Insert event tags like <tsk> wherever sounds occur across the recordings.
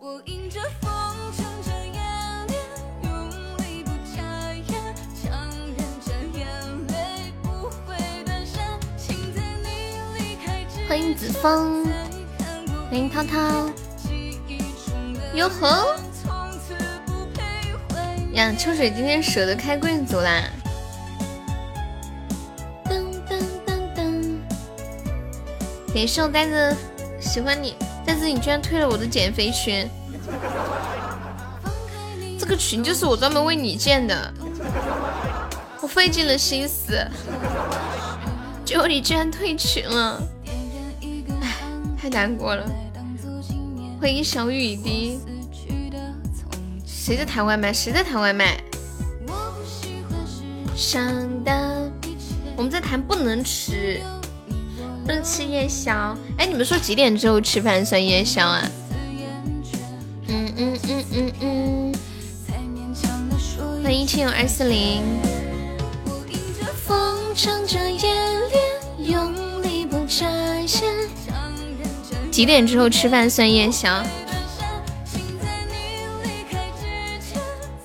欢迎子枫，欢迎涛涛，哟呵，呀，秋水今天舍得开贵族啦！噔噔噔噔，感谢我呆子喜欢你，但是你居然退了我的减肥群，这个群就是我专门为你建的，我费尽了心思，结果你居然退群了。太难过了，欢迎小雨滴。谁在谈外卖？谁在谈外卖？上的，我们在谈不能吃，不能吃夜宵。哎，你们说几点之后吃饭算夜宵啊？嗯嗯嗯嗯嗯。欢迎亲友二四零。几点之后吃饭算夜宵？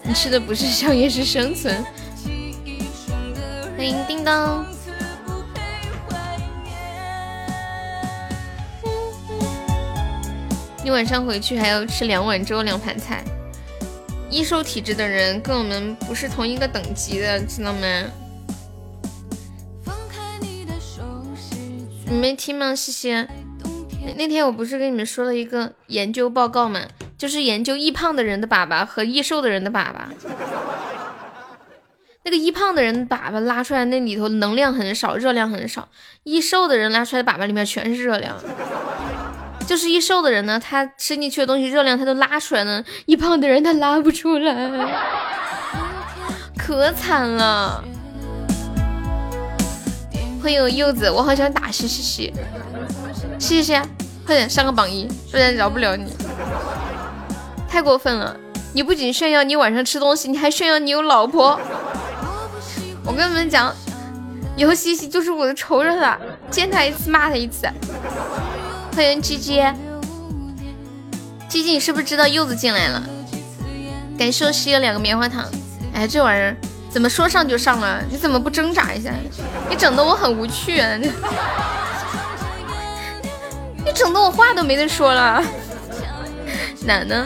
你吃的不是宵夜，是生存。欢迎叮当。你晚上回去还要吃两碗粥两盘菜。易瘦体质的人跟我们不是同一个等级的，知道吗？你没听吗？西西。那天我不是跟你们说了一个研究报告吗，就是研究易胖的人的粑粑和易瘦的人的粑粑。那个易胖的人粑粑拉出来那里头能量很少，热量很少；易瘦的人拉出来的粑粑里面全是热量。就是易瘦的人呢，他吃进去的东西热量他都拉出来呢；易胖的人他拉不出来，可惨了。欢迎柚子，我好想打西西西。谢谢，快点上个榜一，不然饶不了你。太过分了，你不仅炫耀你晚上吃东西，你还炫耀你有老婆。我跟你们讲，以后西西就是我的仇人了，见他一次骂他一次。欢迎鸡鸡，鸡鸡，你是不是知道柚子进来了？感谢我吸了两个棉花糖。哎，这玩意儿怎么说上就上了？你怎么不挣扎一下？你整的我很无趣啊！你 <laughs> 整的我话都没得说了，哪呢？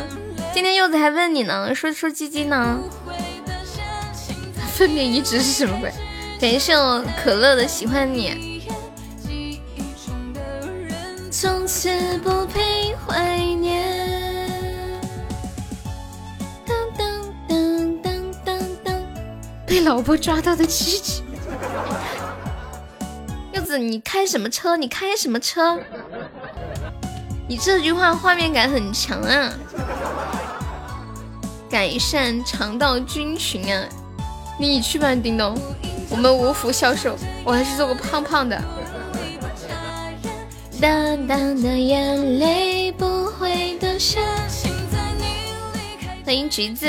今天柚子还问你呢，说说鸡鸡呢？分娩移植是什么鬼？感谢我可乐的喜欢你。从此不配怀念。当当当当当当，被老婆抓到的鸡鸡。柚子，你开什么车？你开什么车？你这句话画面感很强啊！改善肠道菌群啊！你去吧，叮咚，我们无福消受。我还是做个胖胖的。淡淡的眼泪不会掉下。欢迎橘子，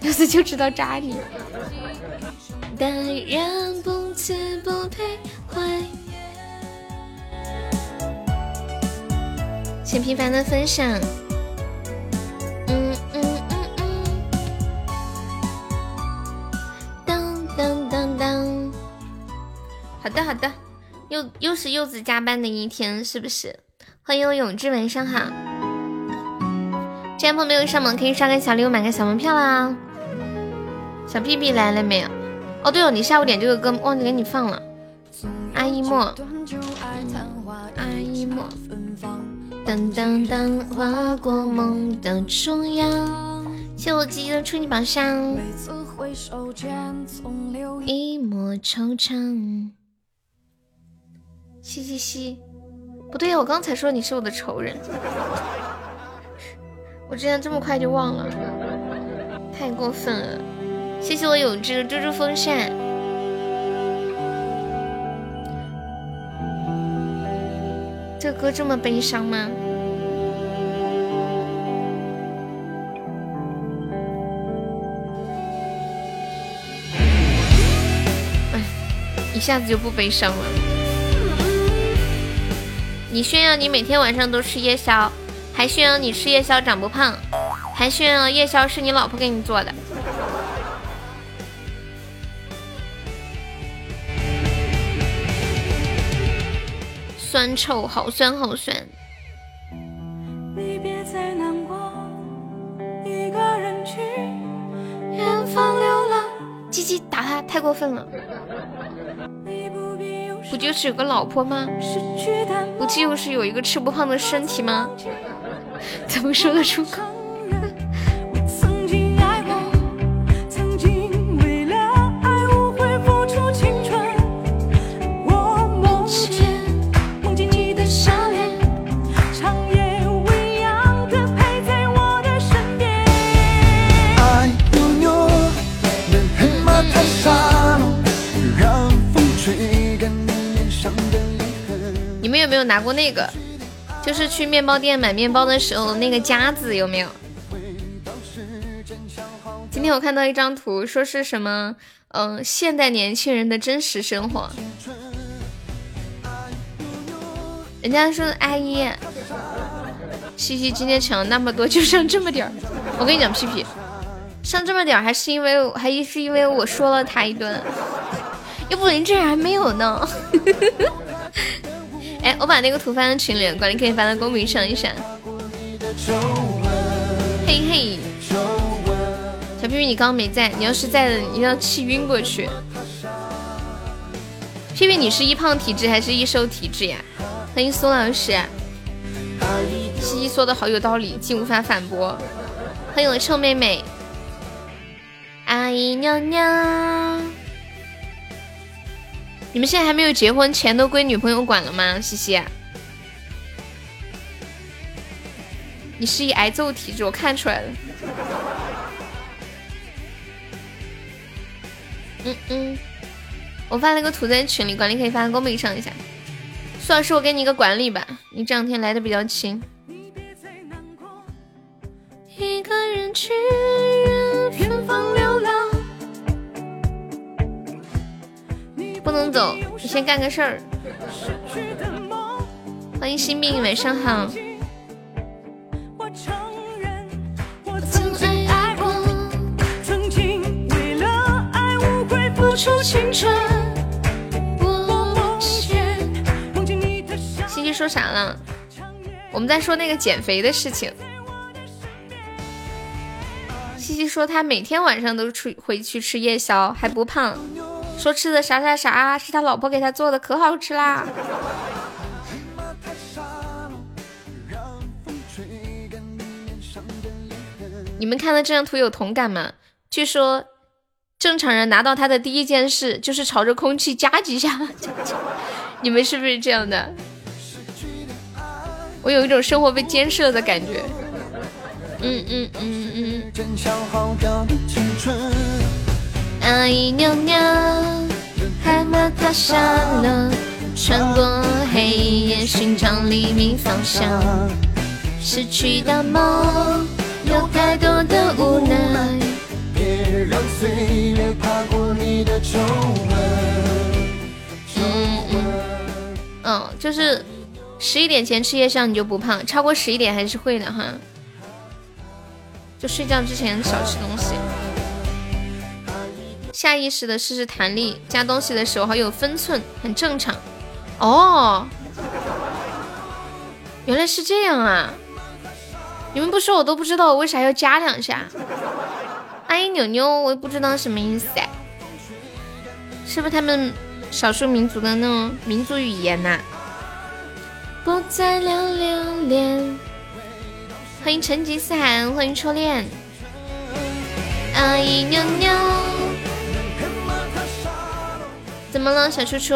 柚子就知道扎你。当然不自不配怀。谢平凡的分享，嗯嗯嗯嗯，当当当当，好的好的，又又是柚子加班的一天，是不是？欢迎我永志，晚上好。这样朋友没有上榜，可以刷个小礼物，买个小门票啦。小屁屁来了没有？哦对哦，你下午点这个歌忘记给你放了。阿依莫，阿依莫。当当当，划过梦的中央。谢我鸡鸡的初级宝箱。一抹惆怅。嘻嘻嘻，不对呀，我刚才说你是我的仇人，我竟然这么快就忘了，太过分了。谢谢我有志猪猪风扇。这歌这么悲伤吗？哎，一下子就不悲伤了。你炫耀你每天晚上都吃夜宵，还炫耀你吃夜宵长不胖，还炫耀夜宵是你老婆给你做的。酸臭，好酸好酸。鸡鸡打他太过分了，不就是有个老婆吗？不就是有一个吃不胖的身体吗？怎么说得出口？有没有拿过那个？就是去面包店买面包的时候那个夹子有没有？今天我看到一张图，说是什么？嗯，现代年轻人的真实生活。人家说阿姨，西西今天抢了那么多，就剩这么点儿。我跟你讲，屁屁，剩这么点儿还是因为还是因为我说了他一顿，要不您这还没有呢。哎，我把那个图发到群里，管理可以发到公屏上一下。嘿嘿，小屁屁，你刚刚没在，你要是在的，你要气晕过去。屁屁，你是易胖体质还是易瘦体质呀？欢迎苏老师，西西说的好有道理，竟无法反驳。欢迎我臭妹妹，阿姨娘娘。你们现在还没有结婚，钱都归女朋友管了吗？西西，你是一挨揍体质，我看出来了。嗯嗯，我发了个图在群里，管理可以发到公屏上一下。苏老师，我给你一个管理吧，你这两天来的比较勤。一个人去远方流浪。不能走，你先干个事儿。欢迎新兵，晚上好。西西说啥了？我们在说那个减肥的事情。西西说他每天晚上都出回去吃夜宵，还不胖。说吃的啥啥啥是他老婆给他做的，可好吃啦！你们看到这张图有同感吗？据说正常人拿到他的第一件事就是朝着空气夹几下，<laughs> 你们是不是这样的？我有一种生活被监视了的感觉。嗯嗯嗯嗯。嗯姨娘娘，海马踏上了，穿过黑夜寻找黎明方向。失去的梦，有太多的无奈。别让岁月爬过你的皱纹。嗯嗯，嗯，就是十一点前吃夜宵你就不胖，超过十一点还是会的哈。就睡觉之前少吃东西。下意识的试试弹力，加东西的时候好有分寸，很正常。哦，原来是这样啊！你们不说我都不知道，我为啥要加两下？阿姨扭扭，我也不知道什么意思哎，是不是他们少数民族的那种民族语言呐？不再留留恋。欢迎成吉思汗，欢迎初恋。阿姨妞妞。怎么了，小初初？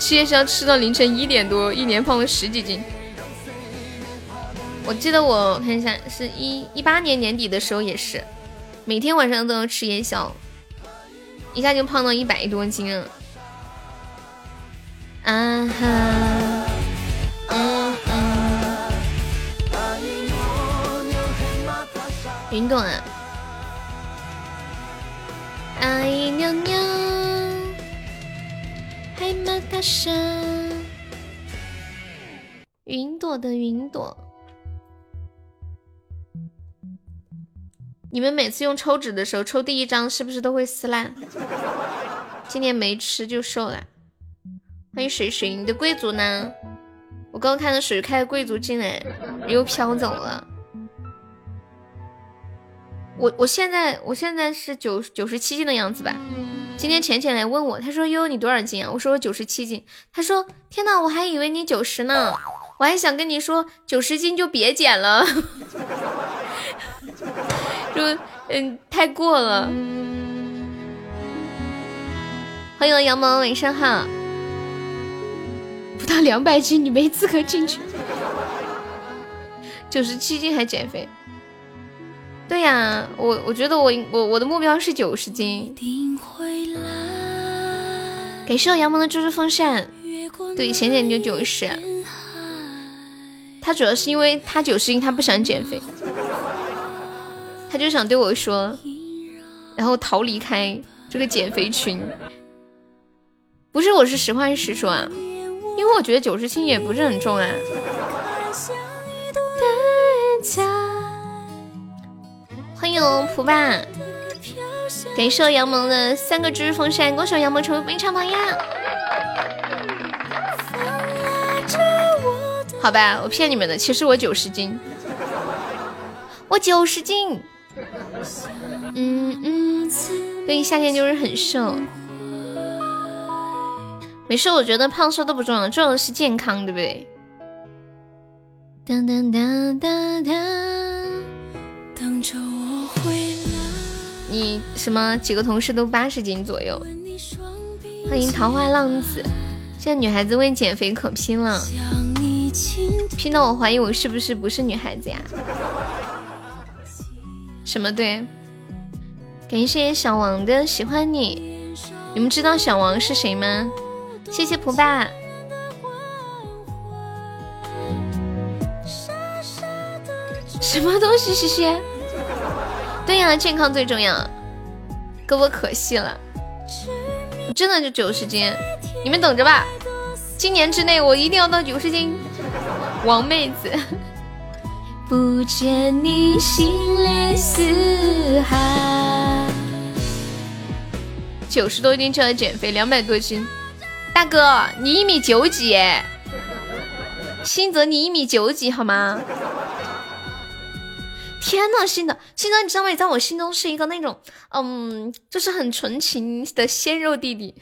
吃夜宵吃到凌晨一点多，一年胖了十几斤。我记得我看一下，是一一八年年底的时候也是，每天晚上都要吃夜宵，一下就胖到一百多斤了。啊哈，嗯嗯，运动啊。阿姨娘娘，海马大声。云朵的云朵，你们每次用抽纸的时候，抽第一张是不是都会撕烂？今年没吃就瘦了。欢迎水水，你的贵族呢？我刚看到水开的贵族进来，又飘走了。我我现在我现在是九九十七斤的样子吧？今天浅浅来问我，他说悠悠你多少斤啊？我说我九十七斤。他说天呐，我还以为你九十呢，我还想跟你说九十斤就别减了，<laughs> 就嗯太过了。欢迎杨萌，晚上好。不到两百斤，你没资格进去。九十七斤还减肥？对呀，我我觉得我我我的目标是九十斤。感谢我杨萌的猪猪风扇。对，浅浅就九十。他主要是因为他九十斤，他不想减肥，他就想对我说，然后逃离开这个减肥群。不是，我是实话实说啊。因为我觉得九十斤也不是很重啊。欢迎蒲爸，感谢杨萌的三个知识风扇，恭喜杨萌成为非常榜样。好吧，我骗你们的，其实我九十斤，我九十斤。嗯嗯，对，夏天就是很瘦。没事，我觉得胖瘦都不重要，重要的是健康，对不对？当当当当当，你什么几个同事都八十斤左右？欢迎桃花浪子。现在女孩子为减肥可拼了，拼到我怀疑我是不是不是女孩子呀？什么对？感谢小王的喜欢你，你们知道小王是谁吗？谢谢蒲爸。什么东西？谢谢。对呀，健康最重要。胳膊可细了，真的就九十斤。你们等着吧，今年之内我一定要到九十斤。王妹子。不见你心海。九十多斤就要减肥，两百多斤。大哥，你一米九几？新泽，你一米九几好吗？天呐，新的，新的，你知道吗？你在我心中是一个那种，嗯，就是很纯情的鲜肉弟弟。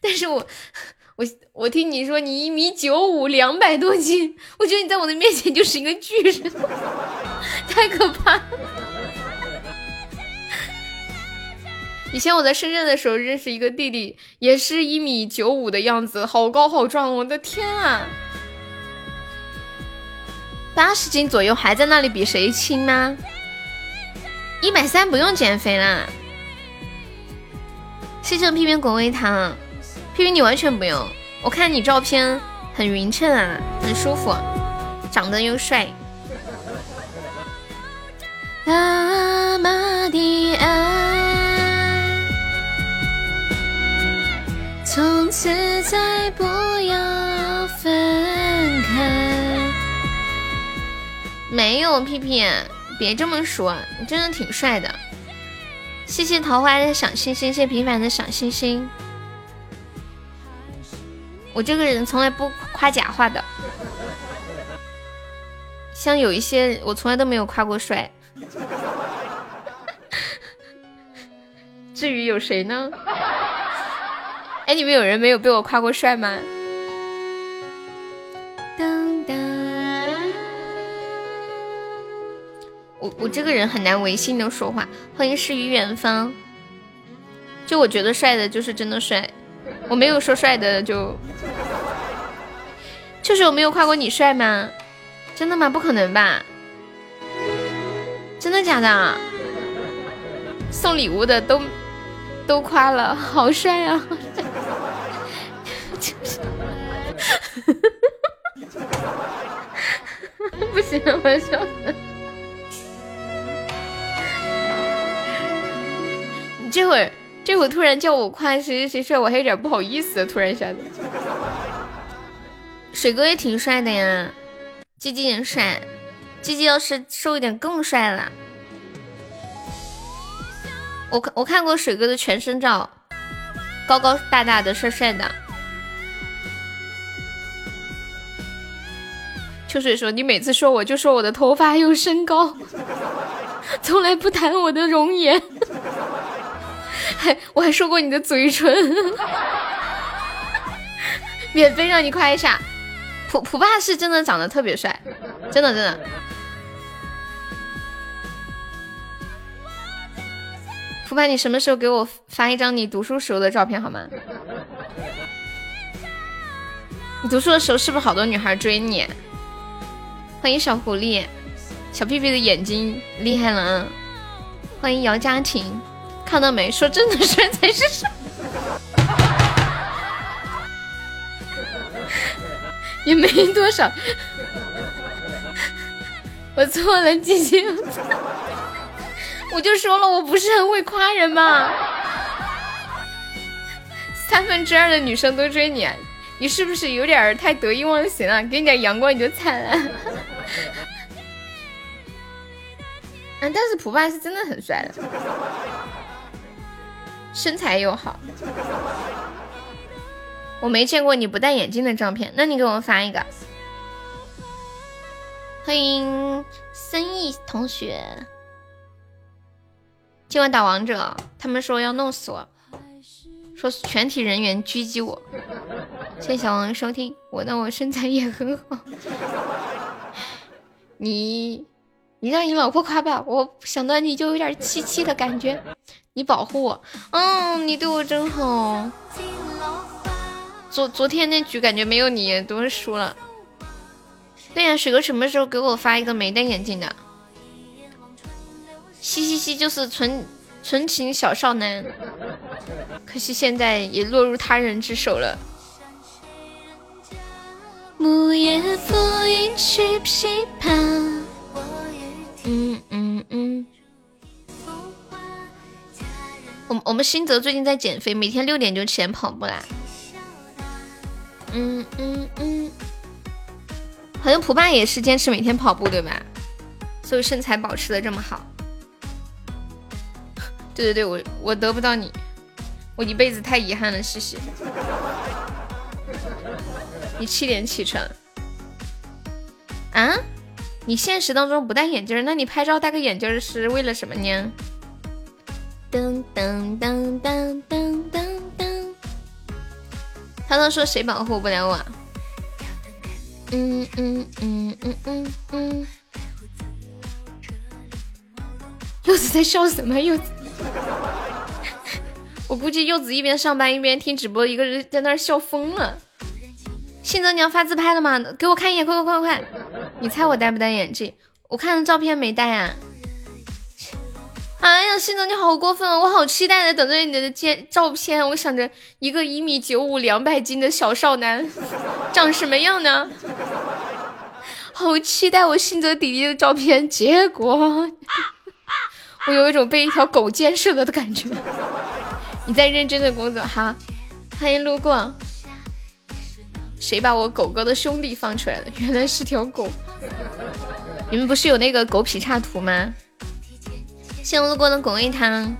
但是我，<laughs> 我，我听你说你一米九五，两百多斤，我觉得你在我的面前就是一个巨人，太可怕。<laughs> 以前我在深圳的时候认识一个弟弟，也是一米九五的样子，好高好壮，我的天啊！八十斤左右还在那里比谁轻吗？一百三不用减肥啦。谢谢屁屁果味糖，屁屁你完全不用，我看你照片很匀称啊，很舒服，长得又帅。阿玛迪安。从此再不要分没有屁屁，别这么说，你真的挺帅的。谢谢桃花的小星星，谢谢平凡的小星星。我这个人从来不夸假话的，像有一些我从来都没有夸过帅。<laughs> 至于有谁呢？<laughs> 哎，你们有人没有被我夸过帅吗？我我这个人很难违心的说话。欢迎诗与远方。就我觉得帅的，就是真的帅。我没有说帅的，就就是我没有夸过你帅吗？真的吗？不可能吧？真的假的？送礼物的都都夸了，好帅啊！就 <laughs> 是不行，我要笑死！这会儿这会儿突然叫我夸谁谁谁帅，我还有点不好意思，突然一下子。水哥也挺帅的呀，鸡鸡也帅，鸡鸡要是瘦一点更帅了。我看我看过水哥的全身照，高高大大的，帅帅的。秋水说：“你每次说我就说我的头发还有身高，<laughs> 从来不谈我的容颜。还 <laughs> 我还说过你的嘴唇，<laughs> 免费让你夸一下。普普爸是真的长得特别帅，真的真的。普爸，你什么时候给我发一张你读书时候的照片好吗？你读书的时候是不是好多女孩追你？”欢迎小狐狸，小屁屁的眼睛厉害了啊。欢迎姚佳婷，看到没？说真的帅才是帅，也没多少。我错了，姐姐，我就说了，我不是很会夸人嘛。三分之二的女生都追你。你是不是有点太得意忘形了？给你点阳光你就灿烂。嗯，但是普爸是真的很帅的，身材又好。我没见过你不戴眼镜的照片，那你给我发一个。欢迎森毅同学，今晚打王者，他们说要弄死我。说全体人员狙击我，谢谢小王收听。我那我身材也很好，你你让你老婆夸吧，我想到你就有点气气的感觉。你保护我，嗯，你对我真好。昨昨天那局感觉没有你都是输了。对呀，水哥什么时候给我发一个没戴眼镜的？嘻嘻嘻，就是纯。纯情小少男，可惜现在也落入他人之手了。木叶浮云去琵琶。嗯嗯嗯。我我们新泽最近在减肥，每天六点就起来跑步啦。嗯嗯嗯。好像普爸也是坚持每天跑步，对吧？所以身材保持的这么好。<laughs> 对对对，我我得不到你，我一辈子太遗憾了，谢谢。你七点起床？啊？你现实当中不戴眼镜，那你拍照戴个眼镜是为了什么呢？噔噔噔噔噔噔噔。他都说谁保护不了我？嗯嗯嗯嗯嗯嗯。柚子在笑什么？柚子。我估计柚子一边上班一边听直播，一个人在那儿笑疯了。信泽，你要发自拍了吗？给我看一眼，快快快快！你猜我戴不戴眼镜？我看照片没戴啊。哎呀，信泽你好过分啊！我好期待的等着你的照照片。我想着一个一米九五、两百斤的小少男长什么样呢？好期待我信泽弟弟的照片，结果。我有一种被一条狗监视了的感觉。你在认真的工作哈？欢迎路过。谁把我狗狗的兄弟放出来了？<laughs> 原来是条狗。你们不是有那个狗劈叉图吗？谢我路过的果味汤。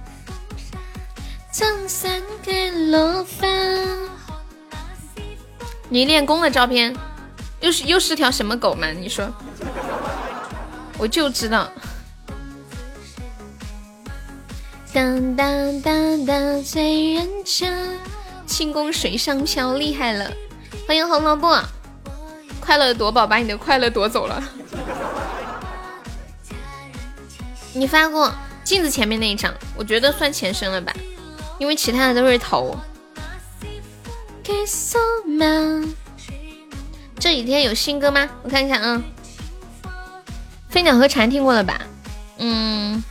你练功的照片，又是又是条什么狗吗？你说，我就知道。当当当当，醉人肠，轻功水上漂，厉害了！欢迎红萝卜，快乐夺宝把你的快乐夺走了。你发过镜子前面那一张，我觉得算前身了吧，因为其他的都是头。这几天有新歌吗？我看一下啊，飞鸟和蝉听过了吧？嗯。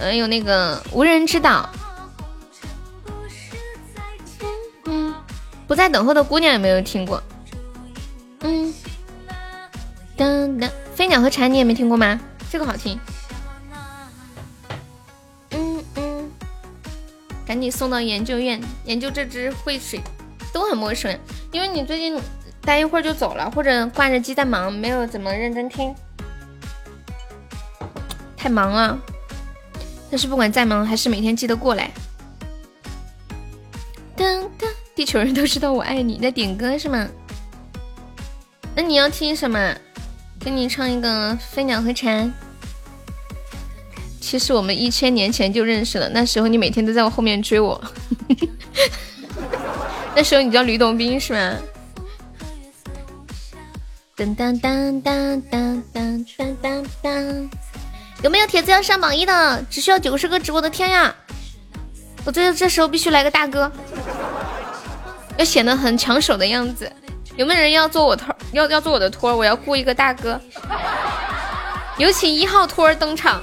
嗯，有那个无人知道，不在等候的姑娘有没有听过？嗯，噔噔，飞鸟和蝉你也没听过吗？这个好听。嗯嗯，赶紧送到研究院研究这只会水，都很陌生，因为你最近待一会儿就走了，或者挂着机在忙，没有怎么认真听，太忙了。但是不管再忙，还是每天记得过来。地球人都知道我爱你，在点歌是吗？那你要听什么？给你唱一个《飞鸟和蝉》。其实我们一千年前就认识了，那时候你每天都在我后面追我。<laughs> 那时候你叫吕洞宾是吗？当当当当当当当当当，有没有铁子要上榜一的？只需要九十个直播的天呀！我觉得这时候必须来个大哥，要显得很抢手的样子。有没有人要做我托？要要做我的托？我要雇一个大哥。有请一号托儿登场，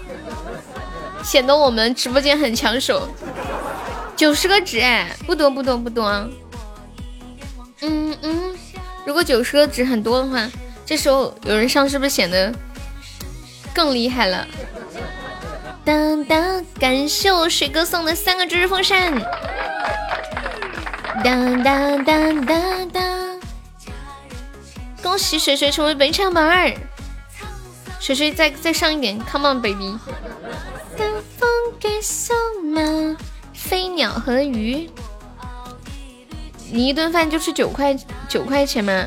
显得我们直播间很抢手。九十个值哎，不多不多不多。嗯嗯，如果九十个值很多的话。这时候有人上是不是显得更厉害了？当当，感谢我水哥送的三个知识风扇。当当当当当，恭喜水水成为本场榜二。水水再再上一点，Come on baby。飞鸟和鱼，你一顿饭就吃九块九块钱吗？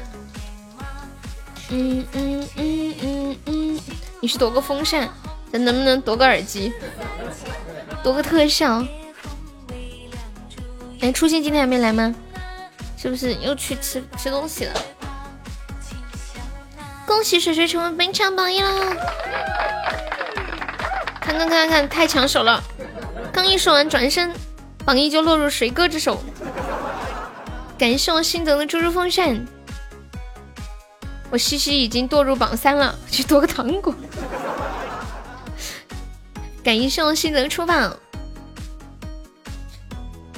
嗯嗯嗯嗯嗯，你是夺个风扇，咱能不能夺个耳机，夺个特效？哎，初心今天还没来吗？是不是又去吃吃东西了？恭喜水水成为本场榜一了！看看看看，太抢手了！刚一说完，转身榜一就落入水哥之手。感谢我心泽的猪猪风扇。我西西已经堕入榜三了，去夺个糖果。感谢我心泽出榜。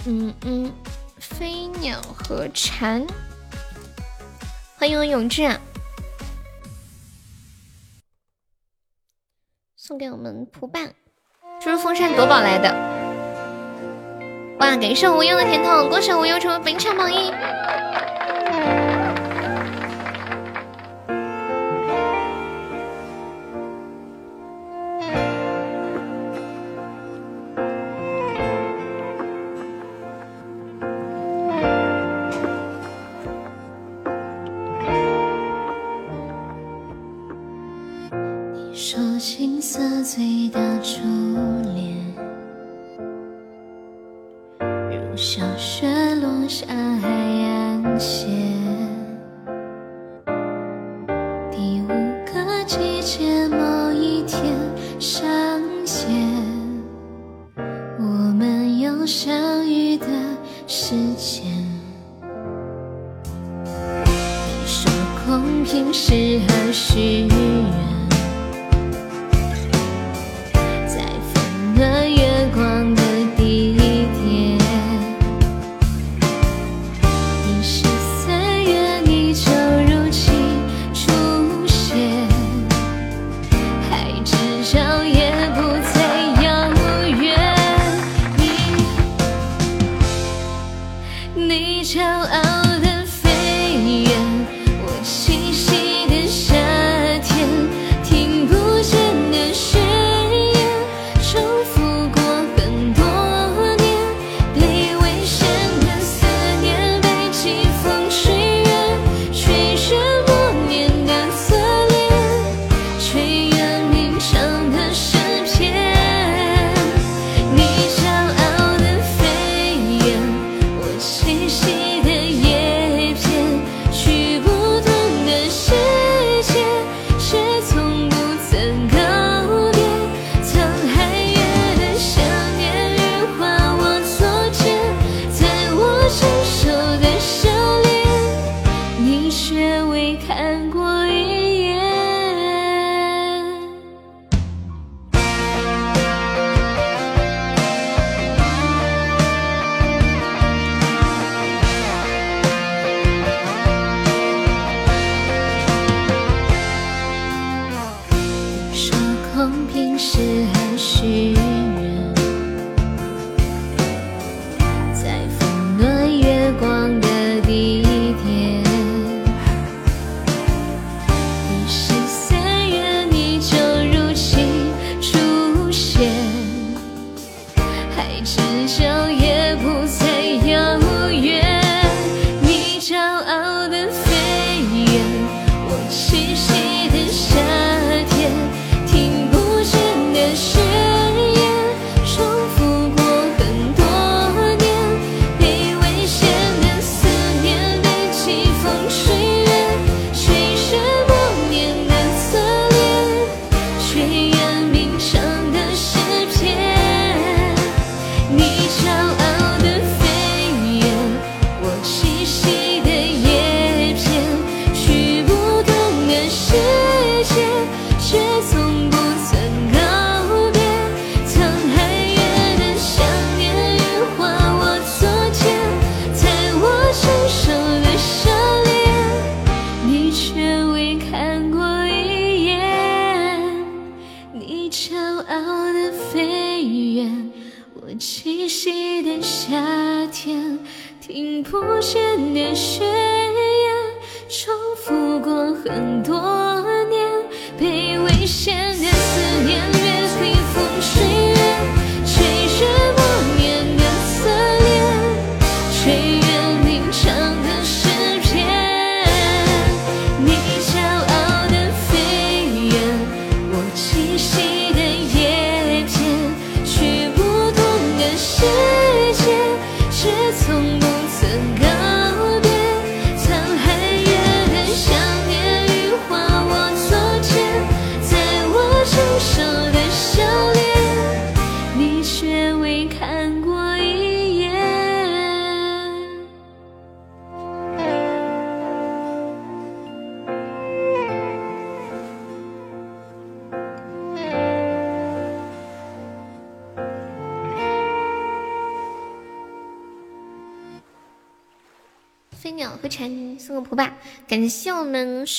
嗯嗯，飞鸟和蝉，欢迎我永志，送给我们蒲伴。这是风扇夺宝来的。哇，感谢无忧的甜筒，恭喜无忧成为本场榜一。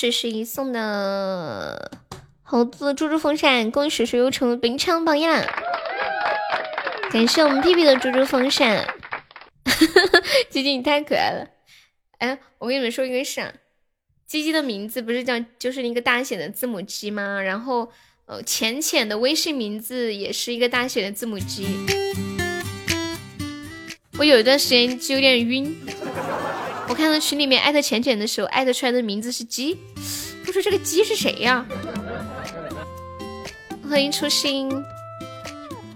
们水水送的猴子猪猪风扇，恭喜谁又成为本场榜样！感谢我们屁屁的猪猪风扇，鸡鸡你太可爱了！哎，我跟你们说一个事啊，鸡鸡的名字不是叫就是一个大写的字母 G 吗？然后呃，浅浅的微信名字也是一个大写的字母 G。我有一段时间就有点晕，我看到群里面艾特浅浅的时候，艾特出来的名字是鸡，我说这个鸡是谁呀？欢迎初心，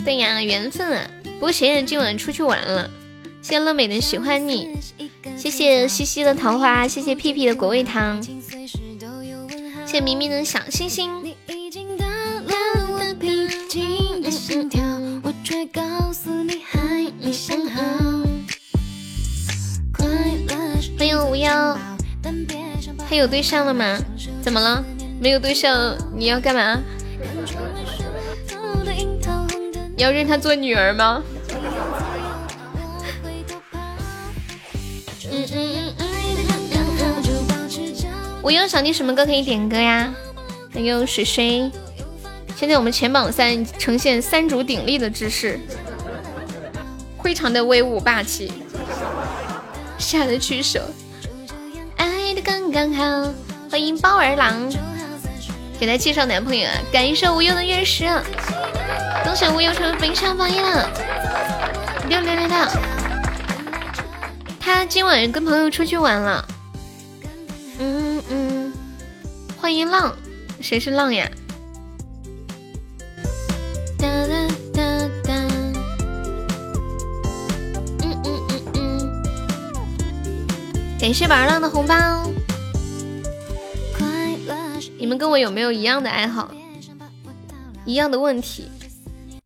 对呀，缘分啊！不过浅浅今晚出去玩了，谢谢乐美的喜欢你，谢谢西西的桃花，谢谢屁屁的果味糖，谢谢明明的小星星。我却告诉你还没想好。欢迎无忧，他有对象了吗？怎么了？没有对象你要干嘛？你要认他做女儿吗？嗯嗯嗯无忧想听什么歌可以点歌呀？还有水水。现在我们前榜三呈现三足鼎立的姿势，非常的威武霸气。下得去手，爱的刚刚好。欢迎包儿郎，给他介绍男朋友啊！感谢无忧的月食，恭喜无忧成为本场榜一了。六六六六，他今晚跟朋友出去玩了。嗯嗯，欢迎浪，谁是浪呀？哒哒感谢宝儿浪的红包。你们跟我有没有一样的爱好？一样的问题，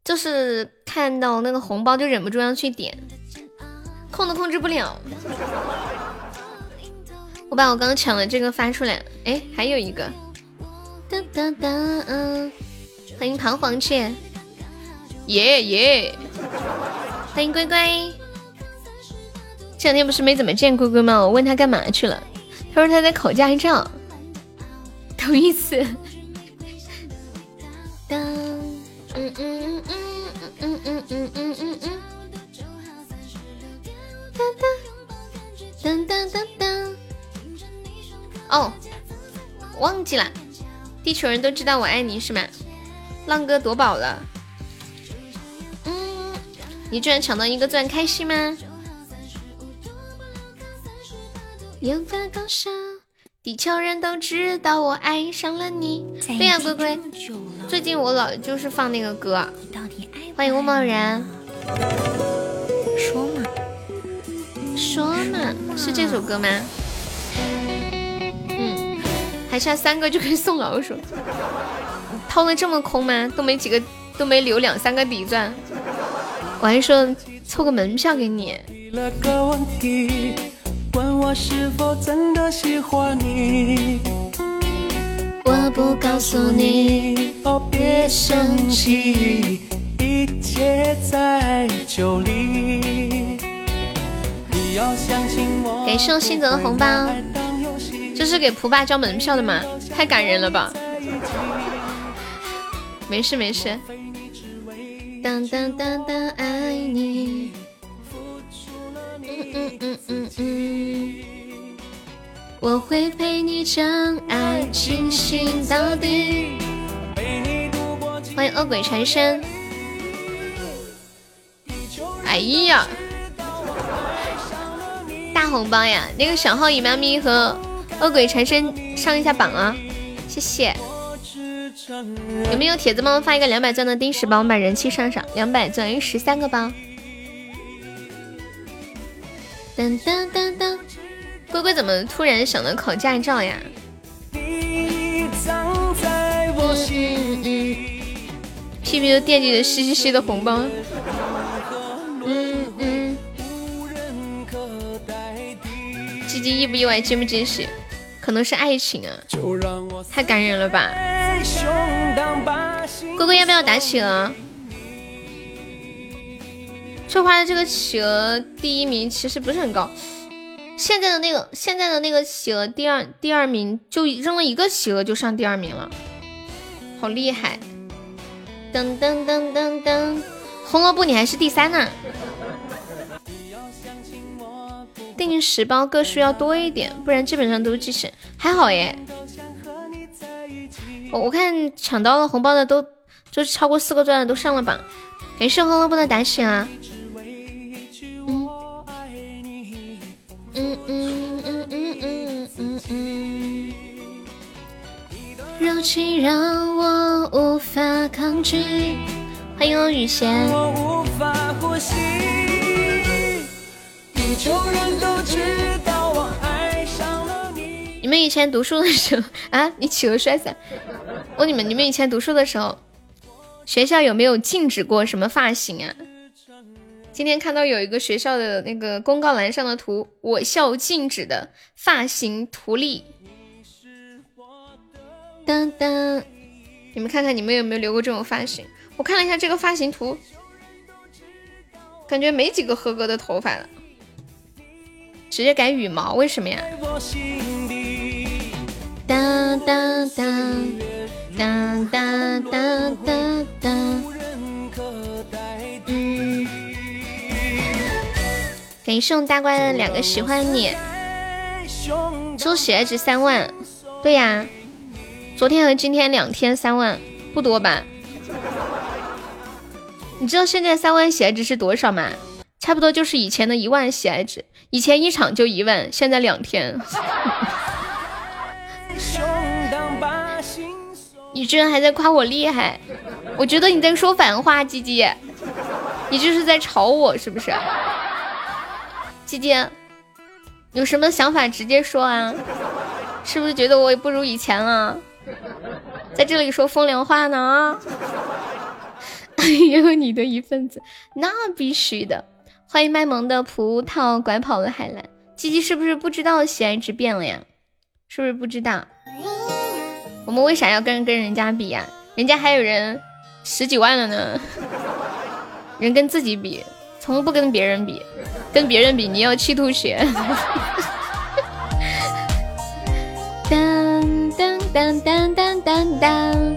就是看到那个红包就忍不住要去点，控都控制不了。我把我刚抢的这个发出来，哎，还有一个，哒哒哒，嗯，欢迎弹簧雀。耶耶！欢迎龟龟。这两天不是没怎么见龟龟吗？我问他干嘛去了，他说他在考驾照。头一次。当，嗯嗯嗯嗯嗯嗯嗯嗯嗯嗯。当当当当当。哦，忘记了，地球人都知道我爱你是吗？浪哥夺宝了。你居然抢到一个钻，开心吗？有个高手，地球人都知道我爱上了你。对呀，龟龟，最近我老就是放那个歌。欢迎吴梦然。说嘛，说嘛，是这首歌吗？嗯，还差三个就可以送老鼠。掏的这么空吗？都没几个，都没留两三个底钻。我还说凑个门票给你。我不告诉你，别生气，一切在酒里。感谢我新泽的红包，这是给蒲爸交门票的吗？太感人了吧！没事没事。当当当当，爱你。嗯嗯嗯嗯。我会陪你将爱进行到底。欢迎恶鬼缠身。哎呀，大红包呀！那个小号野猫咪和恶鬼缠身上一下榜啊，谢谢。有没有铁子帮我发一个两百钻的定时包，我把人气上上。两百钻十三个包。噔噔噔噔，龟龟怎么突然想到考驾照呀？屁屁都惦记着嘻嘻嘻的红包。嗯嗯。鸡鸡意不意外？惊不惊喜？可能是爱情啊，太感人了吧！龟龟要不要打企鹅？翠花的这个企鹅第一名其实不是很高，现在的那个现在的那个企鹅第二第二名就扔了一个企鹅就上第二名了，好厉害！噔噔噔噔噔，红萝卜你还是第三呢。定时包个数要多一点，不然基本上都是计时。还好耶，我我看抢到了红包的都，就是超过四个钻的都上了榜。感谢红萝卜的打赏啊！嗯嗯嗯嗯嗯嗯嗯。热情让我无法抗拒。欢迎我雨贤。你们以前读书的时候啊，你企鹅摔伞。问你们，你们以前读书的时候，学校有没有禁止过什么发型啊？今天看到有一个学校的那个公告栏上的图，我校禁止的发型图例。当当，你们看看你们有没有留过这种发型？我看了一下这个发型图，感觉没几个合格的头发了。直接改羽毛，为什么呀？当当当当当当当当。嗯。感谢我大乖的两个喜欢你。周喜爱值三万，对呀，昨天和今天两天三万，不多吧？你知道现在三万喜爱值是多少吗？差不多就是以前的一万喜爱值。以前一场就一万，现在两天。<laughs> 你居然还在夸我厉害，我觉得你在说反话，鸡鸡，你这是在吵我是不是？鸡鸡，有什么想法直接说啊？是不是觉得我也不如以前了？在这里说风凉话呢？也有你的一份子，那必须的。欢迎卖萌的葡萄拐跑了海蓝，鸡鸡是不是不知道喜爱值变了呀？是不是不知道？我们为啥要跟跟人家比呀？人家还有人十几万了呢，人跟自己比，从不跟别人比，跟别人比你要气吐血。当当当当当当当。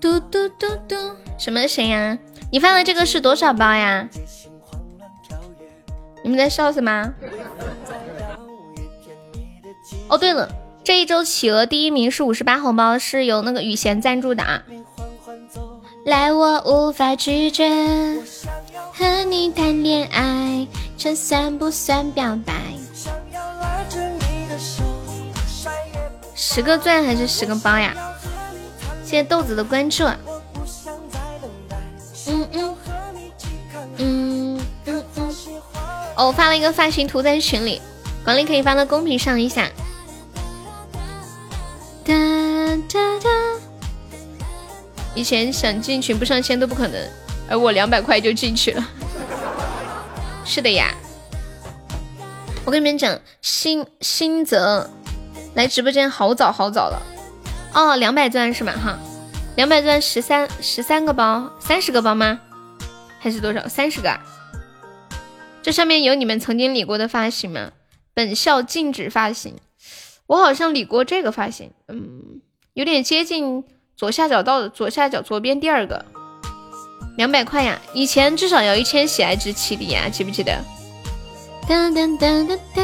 嘟嘟嘟嘟，什么声呀？你发的这个是多少包呀？你们在笑什么？哦，对了，这一周企鹅第一名是五十八红包，是由那个雨贤赞助的啊。来，我无法拒绝和你谈恋爱，这算不算表白？十个钻还是十个包呀？谢谢豆子的关注。嗯嗯嗯嗯嗯，哦，我发了一个发型图在群里，管理可以发到公屏上一下。哒哒哒，以前想进群不上线都不可能，而我两百块就进去了。<laughs> 是的呀，我跟你们讲，新新泽来直播间好早好早了。哦，两百钻是吧？哈。两百钻十三十三个包，三十个包吗？还是多少？三十个。这上面有你们曾经理过的发型吗？本校禁止发型。我好像理过这个发型，嗯，有点接近左下角到左下角左边第二个。两百块呀，以前至少要一千喜爱值起的呀，记不记得？哒哒哒哒哒！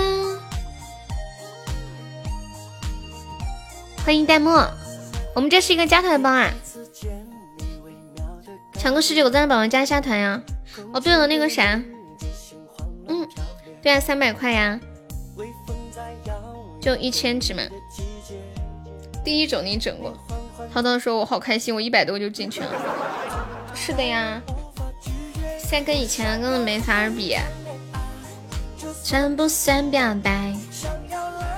欢迎弹幕，我们这是一个加团包啊！抢个十九赞的宝宝加一下团呀！哦，对了，那个啥，嗯，对啊，三百块呀，就一千纸嘛。第一种你整过，涛涛说我好开心，我一百多就进去了。是的呀，现在跟以前根本没法比。算不算表白？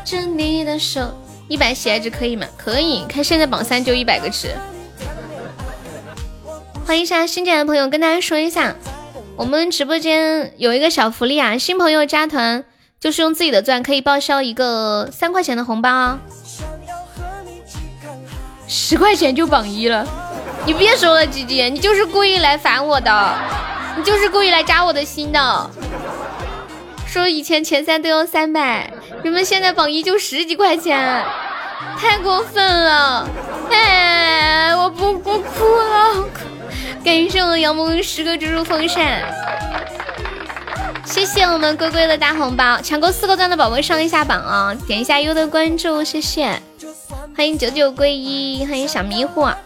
着你的手，一百喜爱值可以吗？可以，看现在榜三就一百个值。欢迎一下新进来的朋友，跟大家说一下，我们直播间有一个小福利啊，新朋友加团就是用自己的钻可以报销一个三块钱的红包，十块钱就榜一了。你别说了，姐姐，你就是故意来烦我的，你就是故意来扎我的心的。说以前前三都要三百，你们现在榜一就十几块钱，太过分了！哎，我不不哭了。感谢我们杨梦十个蜘蛛风扇，谢谢我们龟龟的大红包，抢够四个钻的宝宝上一下榜啊！点一下优的关注，谢谢。欢迎九九归一，欢迎小迷糊，欢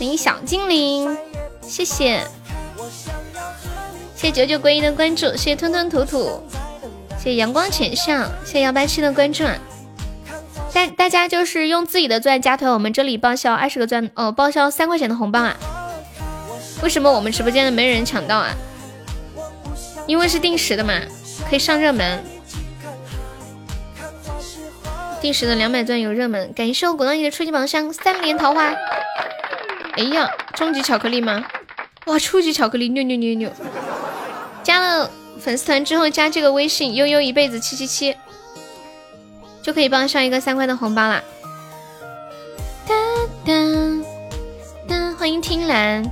迎小精灵，谢谢。谢谢九九归一的关注，谢谢吞吞吐吐，谢谢阳光浅笑，谢谢幺八七的关注。大大家就是用自己的钻加团，我们这里报销二十个钻哦，报销三块钱的红包啊。为什么我们直播间的没人抢到啊？因为是定时的嘛，可以上热门。定时的两百钻有热门，感谢我果冻姨的初级宝箱三连桃花。哎呀，终极巧克力吗？哇，初级巧克力，牛牛牛牛！加了粉丝团之后加这个微信悠悠一辈子七七七，就可以帮上一个三块的红包啦。哒哒哒，欢迎听蓝。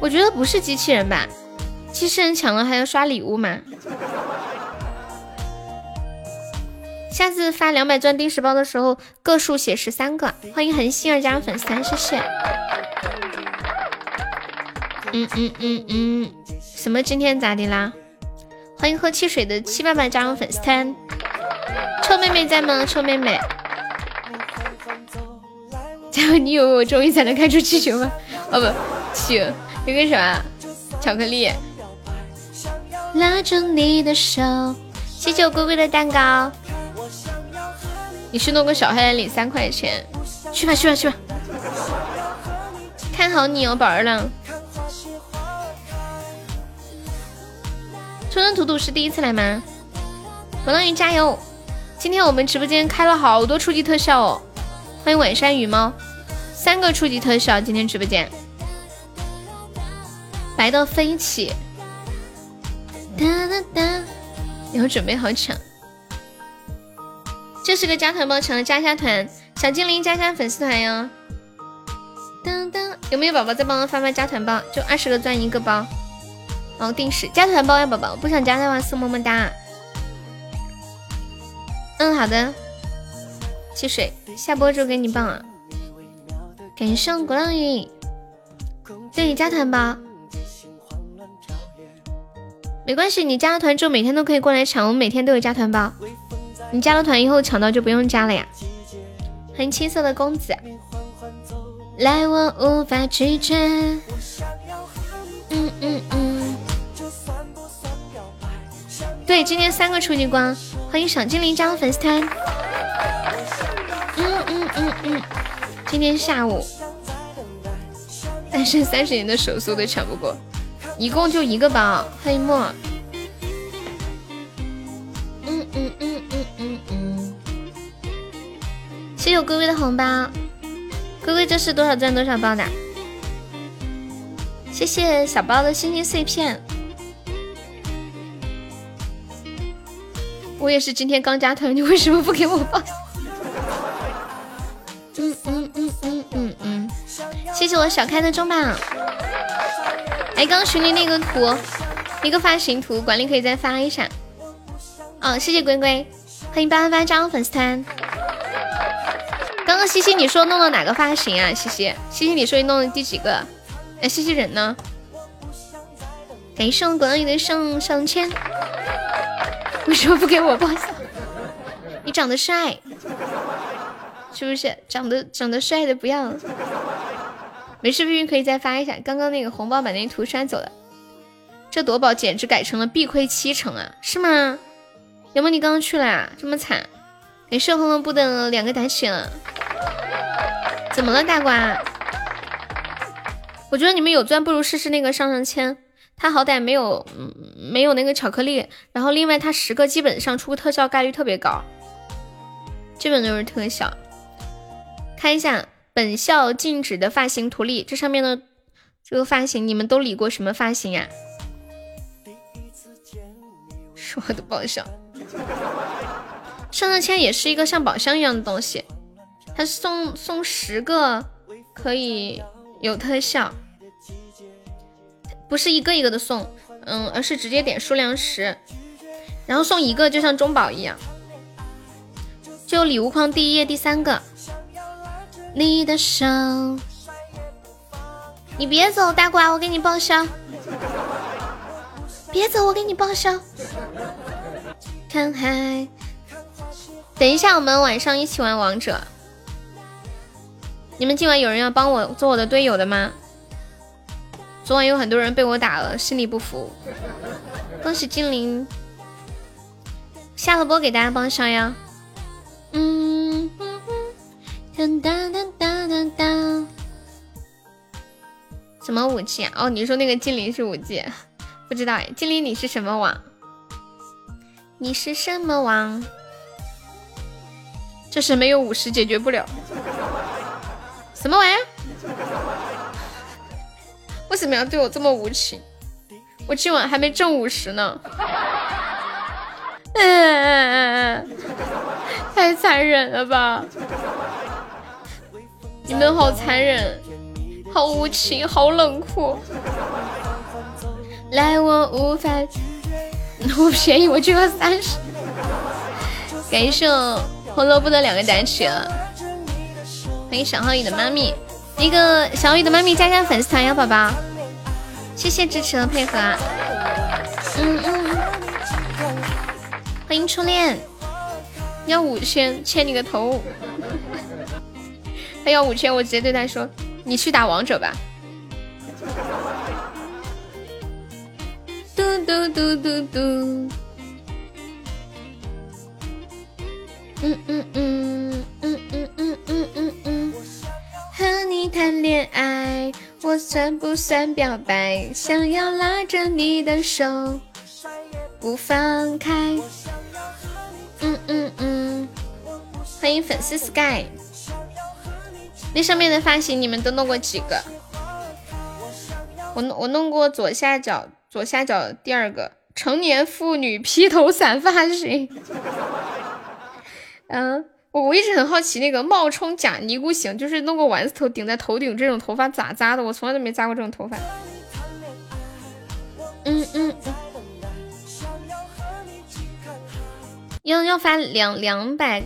我觉得不是机器人吧？机器人抢了还要刷礼物吗？下次发两百钻定时包的时候，个数写十三个。欢迎恒星儿加入粉丝团，谢谢。嗯嗯嗯嗯，什么今天咋的啦？欢迎喝汽水的七爸爸加入粉丝团。臭妹妹在吗？臭妹妹，加油！你以为我终于才能开出气球吗？哦不，请。一个什么巧克力？拉住你的手，谢谢我龟龟的蛋糕。你是弄个小黑来领三块钱，去吧去吧去吧。看好你哦，宝儿郎。吞吞吐吐是第一次来吗？王浪云加油！今天我们直播间开了好多初级特效哦。欢迎晚山羽猫，三个初级特效，今天直播间。白的飞起！哒哒哒！以后准备好抢。这是个加团包，抢了加一下团。小精灵加加粉丝团哟！当当，有没有宝宝再帮我发发加团包？就二十个钻一个包。哦，定时加团包呀，宝宝不想加的话送么么哒。嗯，好的。汽水，下播之后给你报啊。感谢鼓浪屿，这里加团包。没关系，你加了团之后每天都可以过来抢，我们每天都有加团包。你加了团以后抢到就不用加了呀。欢迎青色的公子，来我无法拒绝。嗯嗯嗯。对，今天三个初级光，欢迎小精灵加入粉丝团。嗯嗯嗯嗯。今天下午，单身三十年的手速都抢不过。一共就一个包，黑墨。龟龟的红包，龟龟这是多少钻多少包的？谢谢小包的星星碎片。我也是今天刚加团，你为什么不给我发？嗯嗯嗯嗯嗯嗯。谢谢我小开的中榜。哎，刚刚群里那个图，一个发型图，管理可以再发一下。嗯，谢谢龟龟，欢迎八八八加入粉丝团。刚刚西西你说弄了哪个发型啊？西西，西西你说你弄了第几个？哎，西西人呢？感谢我果冻里的上上签。为什么不给我报销？你长得帅，是不是？长得长得帅的不要。没事，皮皮可以再发一下。刚刚那个红包把那图删走了。这夺宝简直改成了必亏七成啊，是吗？杨梦你刚刚去了呀？这么惨。没事，红红不等两个打起了。<laughs> 怎么了，大瓜？我觉得你们有钻，不如试试那个上上签。它好歹没有，嗯，没有那个巧克力。然后另外，它十个基本上出特效概率特别高，基本都是特效。看一下本校禁止的发型图例，这上面的这个发型，你们都理过什么发型呀？是我的宝箱。上上签也是一个像宝箱一样的东西，他送送十个可以有特效。不是一个一个的送，嗯，而是直接点数量十，然后送一个，就像中宝一样。就礼物框第一页第三个，你的手，你别走，大瓜，我给你报销。别走，我给你报销。看海，等一下，我们晚上一起玩王者。你们今晚有人要帮我做我的队友的吗？昨晚有很多人被我打了，心里不服。恭喜精灵下了播，给大家帮上呀。嗯嗯嗯，当当当当当。什么武器啊？哦，你说那个精灵是武器？不知道哎，精灵你是什么王？你是什么王？这是没有五十解决不了。什么玩意儿？为什么要对我这么无情？我今晚还没挣五十呢，嗯，<laughs> 太残忍了吧！你们好残忍，好无情，好冷酷。来，我无法，我便宜，我就要三十。感谢红萝卜的两个单曲了，欢迎小浩宇的妈咪。那个小雨的妈咪加加粉丝团呀，宝宝，谢谢支持和配合啊。嗯嗯，欢迎初恋，要五千，欠你个头。他要五千，我直接对他说，你去打王者吧。嘟嘟嘟嘟嘟。嗯嗯嗯嗯嗯嗯嗯嗯。和你谈恋爱，我算不算表白？想要拉着你的手不放开。嗯嗯嗯，欢迎粉丝 sky。那上面的发型你们都弄过几个？我弄我弄过左下角左下角第二个成年妇女披头散发型。<laughs> 嗯。我我一直很好奇，那个冒充假尼姑型，就是弄个丸子头顶在头顶，这种头发咋扎的？我从来都没扎过这种头发。嗯嗯。要要发两两百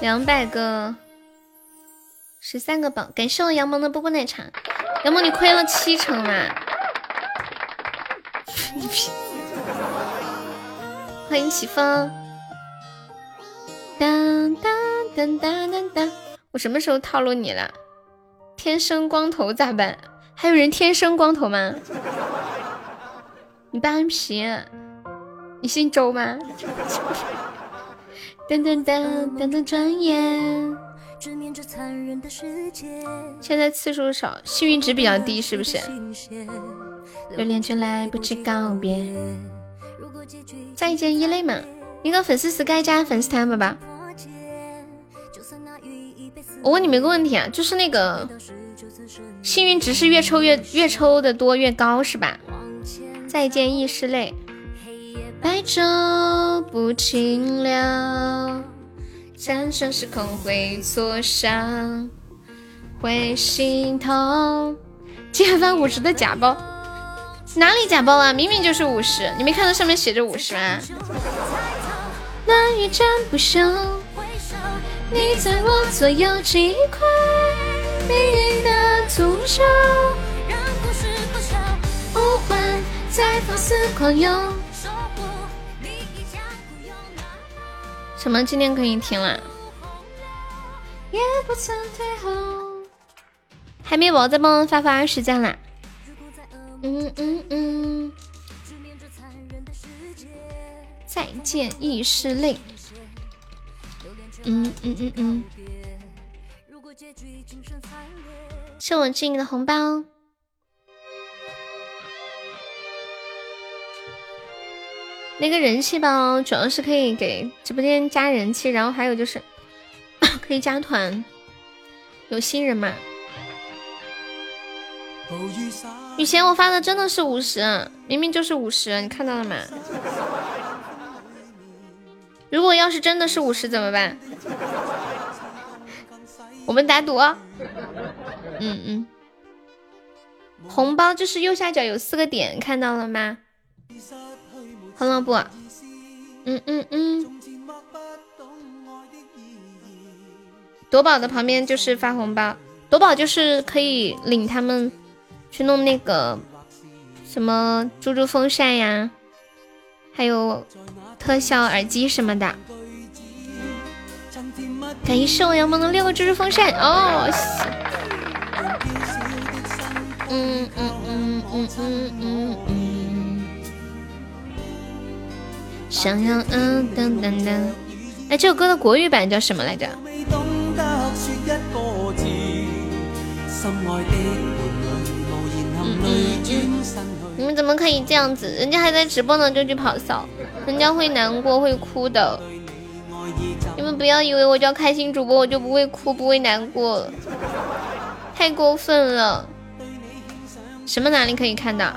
两百个十三个榜，感谢我杨萌的波波奶茶。杨萌，你亏了七成啦！你屁！欢迎起风。当当当当当当！我什么时候套路你了？天生光头咋办？还有人天生光头吗？你搬皮？你姓周吗？噔噔噔噔噔，转眼。现在次数少，幸运值比较低，是不是？留恋却来不及告别。再见，一类嘛。一个粉丝 sky 加粉丝团，宝宝。我问你们一个问题啊，就是那个幸运值是越抽越越抽的多越高是吧？再见亦是泪，白昼不停留，转瞬时空会挫伤，会心痛。竟然发五十的假包，哪里假包啊？明明就是五十，你没看到上面写着五十吗？难以战不休，你在我左右击溃命运的诅咒，让故事破晓，呼唤在放肆狂涌，守护你一什么今天可以停了？也不曾退后。还没有，再帮我发发时间啦。嗯嗯嗯。再见，亦是泪。嗯嗯嗯嗯。谢我静的红包。那个人气包主要是可以给直播间加人气，然后还有就是 <coughs> 可以加团，有新人嘛？雨贤，我发的真的是五十，明明就是五十，你看到了吗？如果要是真的是五十怎么办？我们打赌。嗯嗯，红包就是右下角有四个点，看到了吗？红萝卜，嗯嗯嗯，夺宝的旁边就是发红包，夺宝就是可以领他们去弄那个什么猪猪风扇呀，还有特效耳机什么的。感谢我杨萌的六个猪猪风扇哦，嗯嗯嗯嗯嗯嗯嗯。想要嗯噔噔噔，哎，这首歌的国语版叫什么来着？你们怎么可以这样子？人家还在直播呢，就去跑骚，人家会难过会哭的。你们不要以为我叫开心主播，我就不会哭不会难过，太过分了。什么哪里可以看到？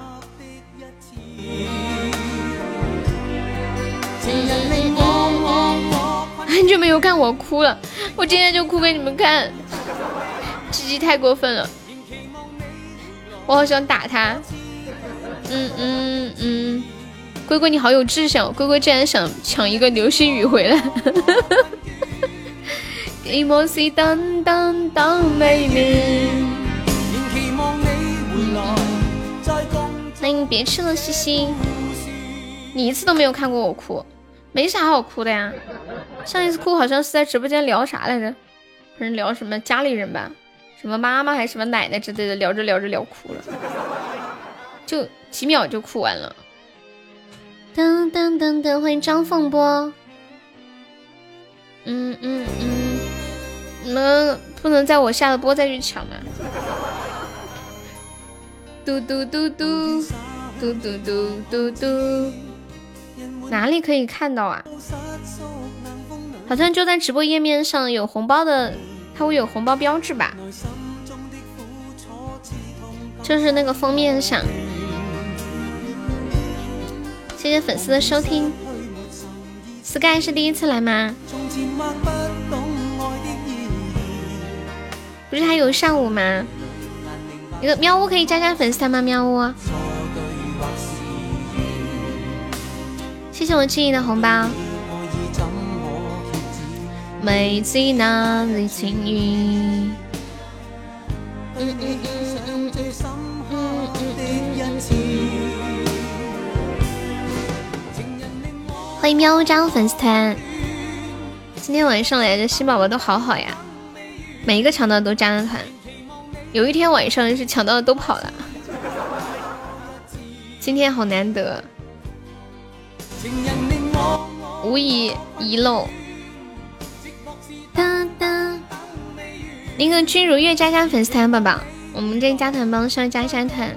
很久没有看我哭了，我今天就哭给你们看。鸡鸡太过分了，我好想打他。嗯嗯嗯，龟龟你好有志向，龟龟竟然想抢一个流星雨回来。<laughs> 欢迎别吃了，西西。你一次都没有看过我哭。没啥好哭的呀，上一次哭好像是在直播间聊啥来着？可能聊什么家里人吧，什么妈妈还是什么奶奶之类的，聊着聊着聊哭了，就几秒就哭完了。噔噔噔噔，欢迎张凤波。嗯嗯嗯，你们不能在我下了播再去抢吗？嘟嘟嘟嘟嘟嘟嘟嘟嘟。哪里可以看到啊？好像就在直播页面上有红包的，它会有红包标志吧？就是那个封面上。谢谢粉丝的收听。Sky 是第一次来吗？不是还有上午吗？那个喵呜可以加加粉丝团吗？喵呜。谢谢我记忆的红包。美在哪里？情意。嗯嗯嗯嗯嗯嗯欢迎喵张粉丝团。今天晚上来的新宝宝都好好呀，每一个抢到都加了团。有一天晚上是抢到的都跑了。今天好难得。无疑遗漏。当当，那个君如月加加粉丝团宝宝，我们这加团帮上加加团。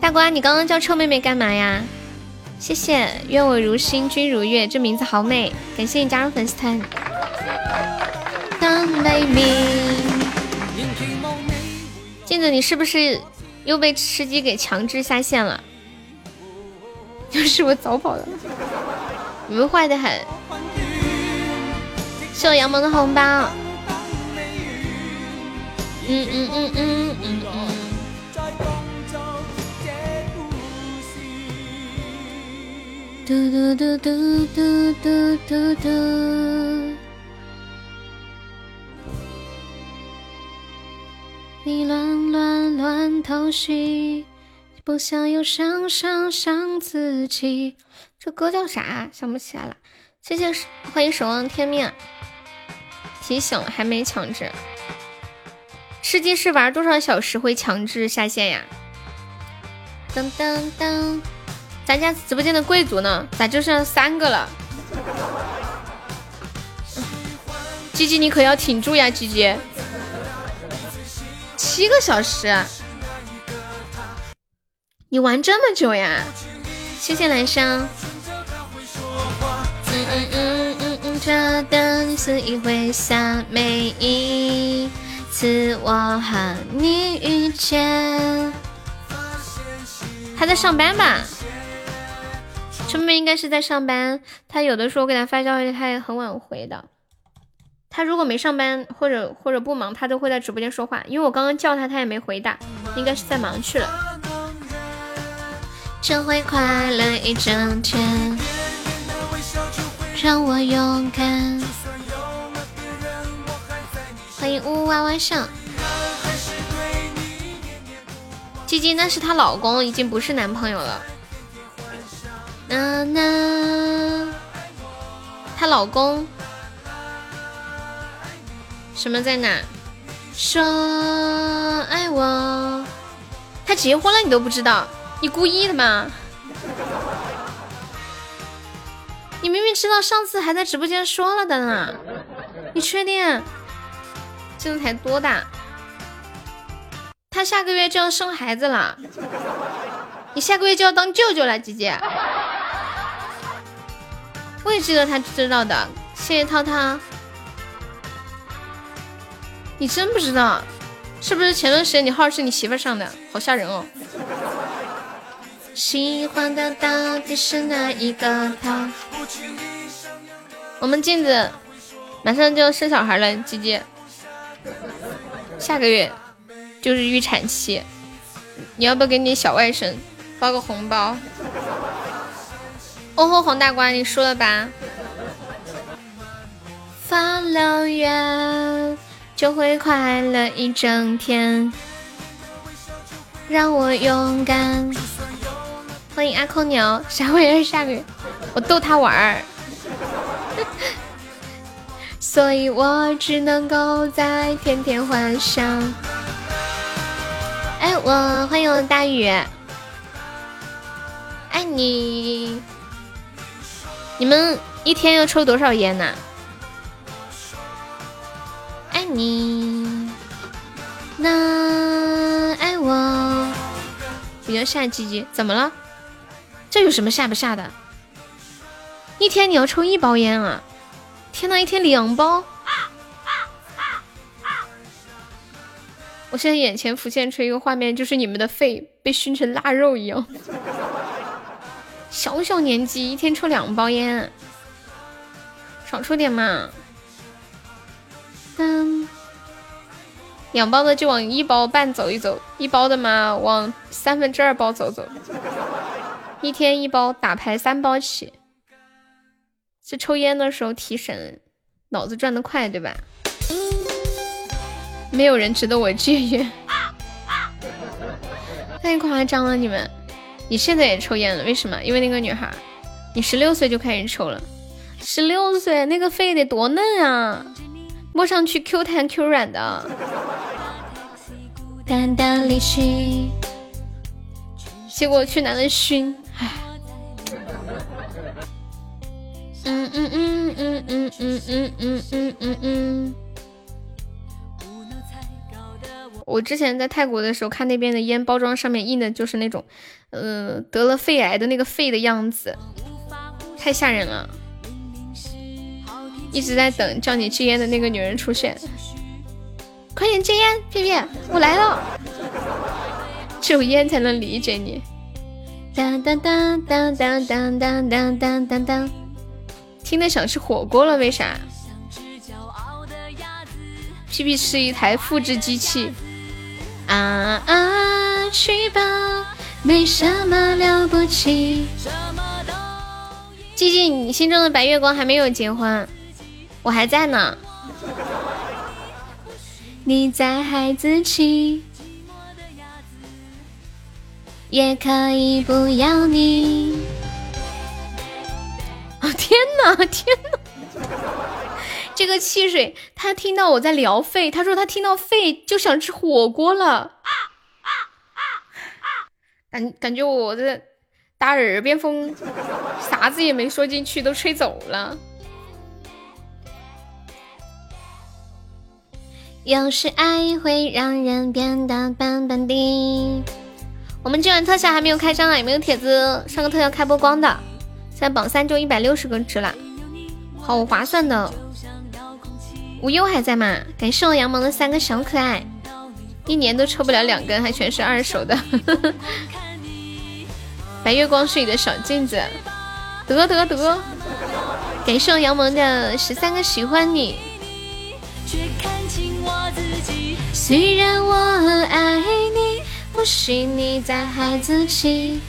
大瓜，你刚刚叫臭妹妹干嘛呀？谢谢，愿我如星君如月，这名字好美。感谢你加入粉丝团。当妹妹，镜子，你是不是又被吃鸡给强制下线了？就是我早跑了，你们坏的很。谢我杨萌的红包。嗯嗯嗯嗯嗯嗯。嘟嘟嘟嘟嘟嘟嘟嘟。你乱乱乱偷袭。不想又伤伤伤自己，这歌叫啥？想不起来了。谢谢，欢迎守望天命。提醒还没强制，吃鸡是玩多少小时会强制下线呀？噔噔噔，咱家直播间的贵族呢？咋就剩三个了？鸡鸡你可要挺住呀，鸡鸡！七个小时，你玩这么久呀？谢谢蓝香。嗯嗯嗯嗯嗯，这等似一回下，每一次我和你遇见。他在上班吧？春妹应该是在上班。她有的时候给她发消息，她也很晚回的。她如果没上班或者或者不忙，她都会在直播间说话。因为我刚刚叫她，她也没回答，应该是在忙去了。这会快乐一整天，让我勇敢。欢迎呜呜哇哇笑。鸡鸡那是她老公，已经不是男朋友了。娜娜，她老公什么在哪？说爱我，他结婚了你都不知道。你故意的吗？你明明知道上次还在直播间说了的呢，你确定？这才多大？他下个月就要生孩子了，你下个月就要当舅舅了，姐姐。我也记得他知道的，谢谢涛涛。你真不知道？是不是前段时间你号是你媳妇上的？好吓人哦。喜欢的到底是哪一个他？我们镜子马上就要生小孩了，姐姐，下个月就是预产期，你要不要给你小外甥包个红包？哦吼，黄大瓜，你输了吧？发留言就会快乐一整天，让我勇敢。欢迎阿空牛，啥玩意儿？下个月我逗他玩儿，<laughs> 所以我只能够在天天幻想。哎，我欢迎我大雨，爱你。你们一天要抽多少烟呢？爱你，那爱我。比较下鸡鸡，怎么了？这有什么下不下的？一天你要抽一包烟啊！天呐，一天两包！我现在眼前浮现出一个画面，就是你们的肺被熏成腊肉一样。小小年纪，一天抽两包烟，少抽点嘛。嗯，两包的就往一包半走一走，一包的嘛往三分之二包走走。一天一包，打牌三包起。这抽烟的时候提神，脑子转得快，对吧？没有人值得我戒烟，太夸张了！你们，你现在也抽烟了？为什么？因为那个女孩，你十六岁就开始抽了，十六岁那个肺得多嫩啊，摸上去 Q 弹 Q 软的。淡淡离去，结果去男的熏。嗯嗯嗯嗯嗯嗯嗯嗯嗯嗯嗯。我之前在泰国的时候，看那边的烟包装上面印的就是那种，嗯，得了肺癌的那个肺的样子，太吓人了。一直在等叫你戒烟的那个女人出现，快点戒烟，屁屁，我来了。只有烟才能理解你。当当当当当当当当当当当，听得想吃火锅了，为啥？屁屁是一台复制机器。啊啊，去吧，没什么了不起。寂静，你心中的白月光还没有结婚，我还在呢。你在孩子气。也可以不要你。啊天哪天哪！这个汽水，他听到我在聊肺，他说他听到肺就想吃火锅了。感感觉我这打耳边风，啥子也没说进去，都吹走了。有时爱会让人变得笨笨的。我们今晚特效还没有开张啊，有没有铁子上个特效开播光的？现在榜三就一百六十个值了，好划算的。无忧还在吗？感谢我杨萌的三个小可爱，一年都抽不了两根，还全是二手的。<laughs> 白月光是你的小镜子，得得得！感谢我杨萌的十三个喜欢你。虽然我爱你，不许你再孩子气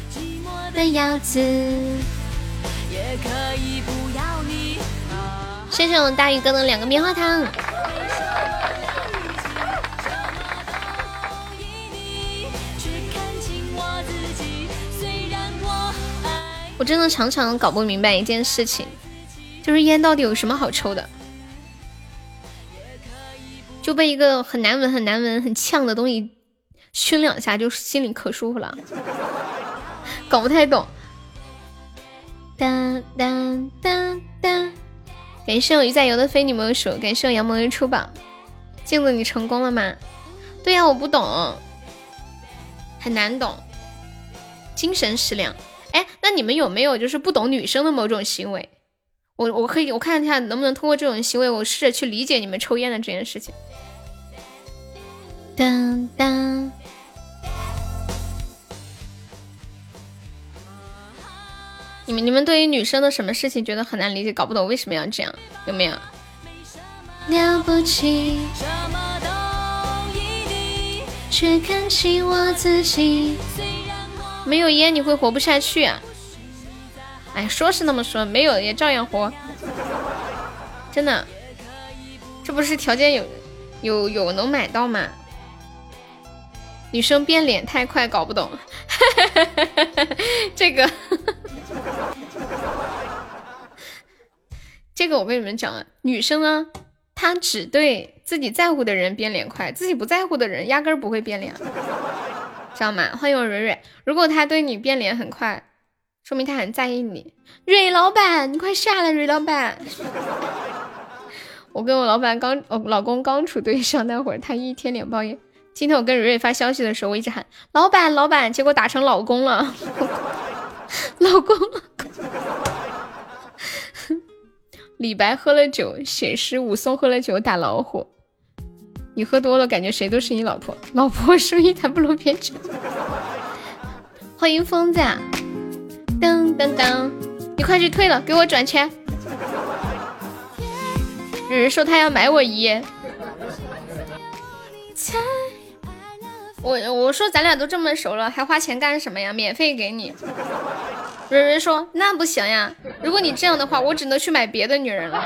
的样子。也可以不要你谢谢我们大宇哥的两个棉花糖。我真的常常搞不明白一件事情，就是烟到底有什么好抽的？就被一个很难闻、很难闻、很呛的东西熏两下，就心里可舒服了。<laughs> 搞不太懂。当当当当。感谢我鱼仔游的非你莫属，感谢我杨萌的出榜。镜子，你成功了吗？对呀，我不懂，很难懂。精神食粮。哎，那你们有没有就是不懂女生的某种行为？我我可以我看一下能不能通过这种行为，我试着去理解你们抽烟的这件事情。当当。你们你们对于女生的什么事情觉得很难理解，搞不懂为什么要这样，有没有？了不起，却看清我自己。没有烟你会活不下去啊！哎，说是那么说，没有也照样活，真的。这不是条件有有有能买到吗？女生变脸太快，搞不懂。<laughs> 这个。这个我跟你们讲啊，女生啊，她只对自己在乎的人变脸快，自己不在乎的人压根儿不会变脸，知道吗？欢迎我蕊蕊，如果他对你变脸很快，说明他很在意你。蕊老板，你快下来，蕊老板。<laughs> 我跟我老板刚，我老公刚处对象那会儿，他一天脸包烟。今天我跟蕊蕊发消息的时候，我一直喊老板老板，结果打成老公了，<laughs> 老公。<laughs> 李白喝了酒写诗，武松喝了酒打老虎。你喝多了，感觉谁都是你老婆。老婆生意谈不拢别扯。欢迎疯子，噔噔噔，你快去退了，给我转钱。有人说他要买我一。我我说咱俩都这么熟了，还花钱干什么呀？免费给你。蕊蕊说：“那不行呀，如果你这样的话，我只能去买别的女人了。”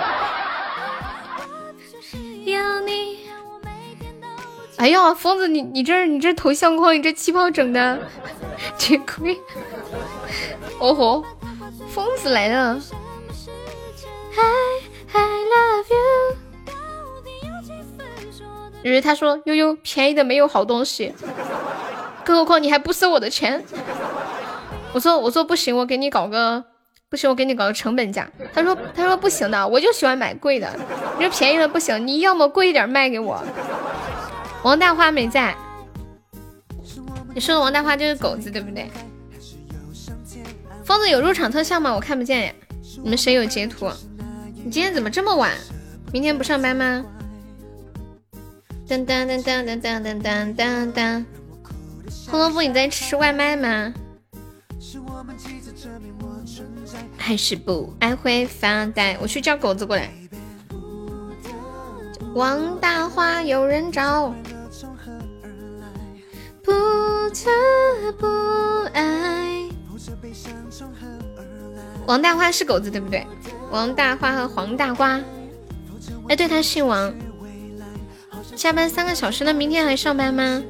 哎呀，疯子，你你这你这头像框，你这气泡整的，真亏！哦吼，疯子来了！蕊蕊他说：“悠悠，便宜的没有好东西，更何况你还不收我的钱。”我说我说不行，我给你搞个不行，我给你搞个成本价。他说他说不行的，我就喜欢买贵的。你说便宜的不行，你要么贵一点卖给我。王大花没在，你说的王大花就是狗子对不对？疯子有入场特效吗？我看不见呀。你们谁有截图？你今天怎么这么晚？明天不上班吗？当当当当当当当当当。红萝卜你在吃外卖吗？还是不爱会发呆。我去叫狗子过来。王大花有人找，不得不爱。王大花是狗子对不对？王大花和黄大瓜。哎，对他姓王。下班三个小时，那明天还上班吗？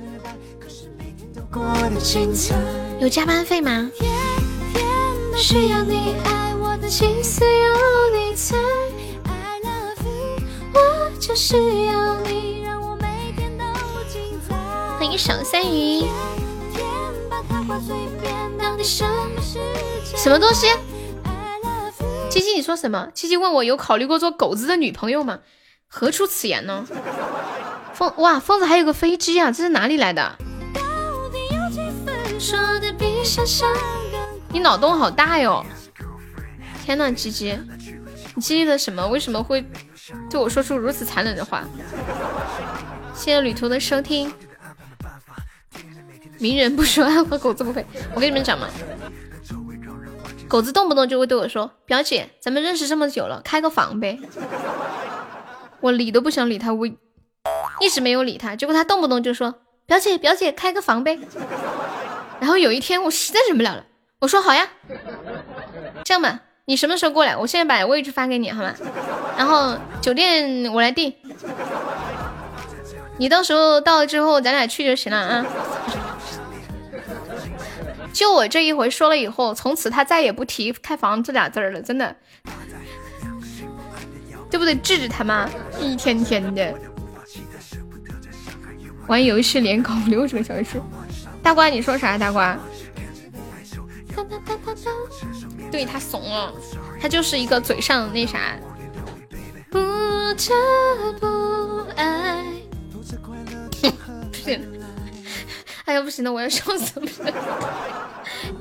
有加班费吗？需要你爱我欢迎小三鱼。什么东西？七七，你说什么？七七问我有考虑过做狗子的女朋友吗？何出此言呢？疯哇，疯子还有个飞机啊，这是哪里来的？你脑洞好大哟！天呐，鸡鸡，你经历了什么？为什么会对我说出如此残忍的话？谢谢旅途的收听。名人不说爱和狗子不配。我跟你们讲嘛，狗子动不动就会对我说：“表姐，咱们认识这么久了，开个房呗。”我理都不想理他，我一直没有理他。结果他动不动就说：“表姐，表姐，开个房呗。”然后有一天我实在忍不了了，我说：“好呀，这样吧，你什么时候过来？我现在把位置发给你，好吗？然后酒店我来订，你到时候到了之后咱俩去就行了啊。”就我这一回说了以后，从此他再也不提开房这俩字儿了，真的，对不对？治治他吗？一天天的玩游戏连搞六个小时，大瓜你说啥？大瓜？对他怂了，他就是一个嘴上那啥。不得不爱。<laughs> 哎呀不行了，我要笑死了。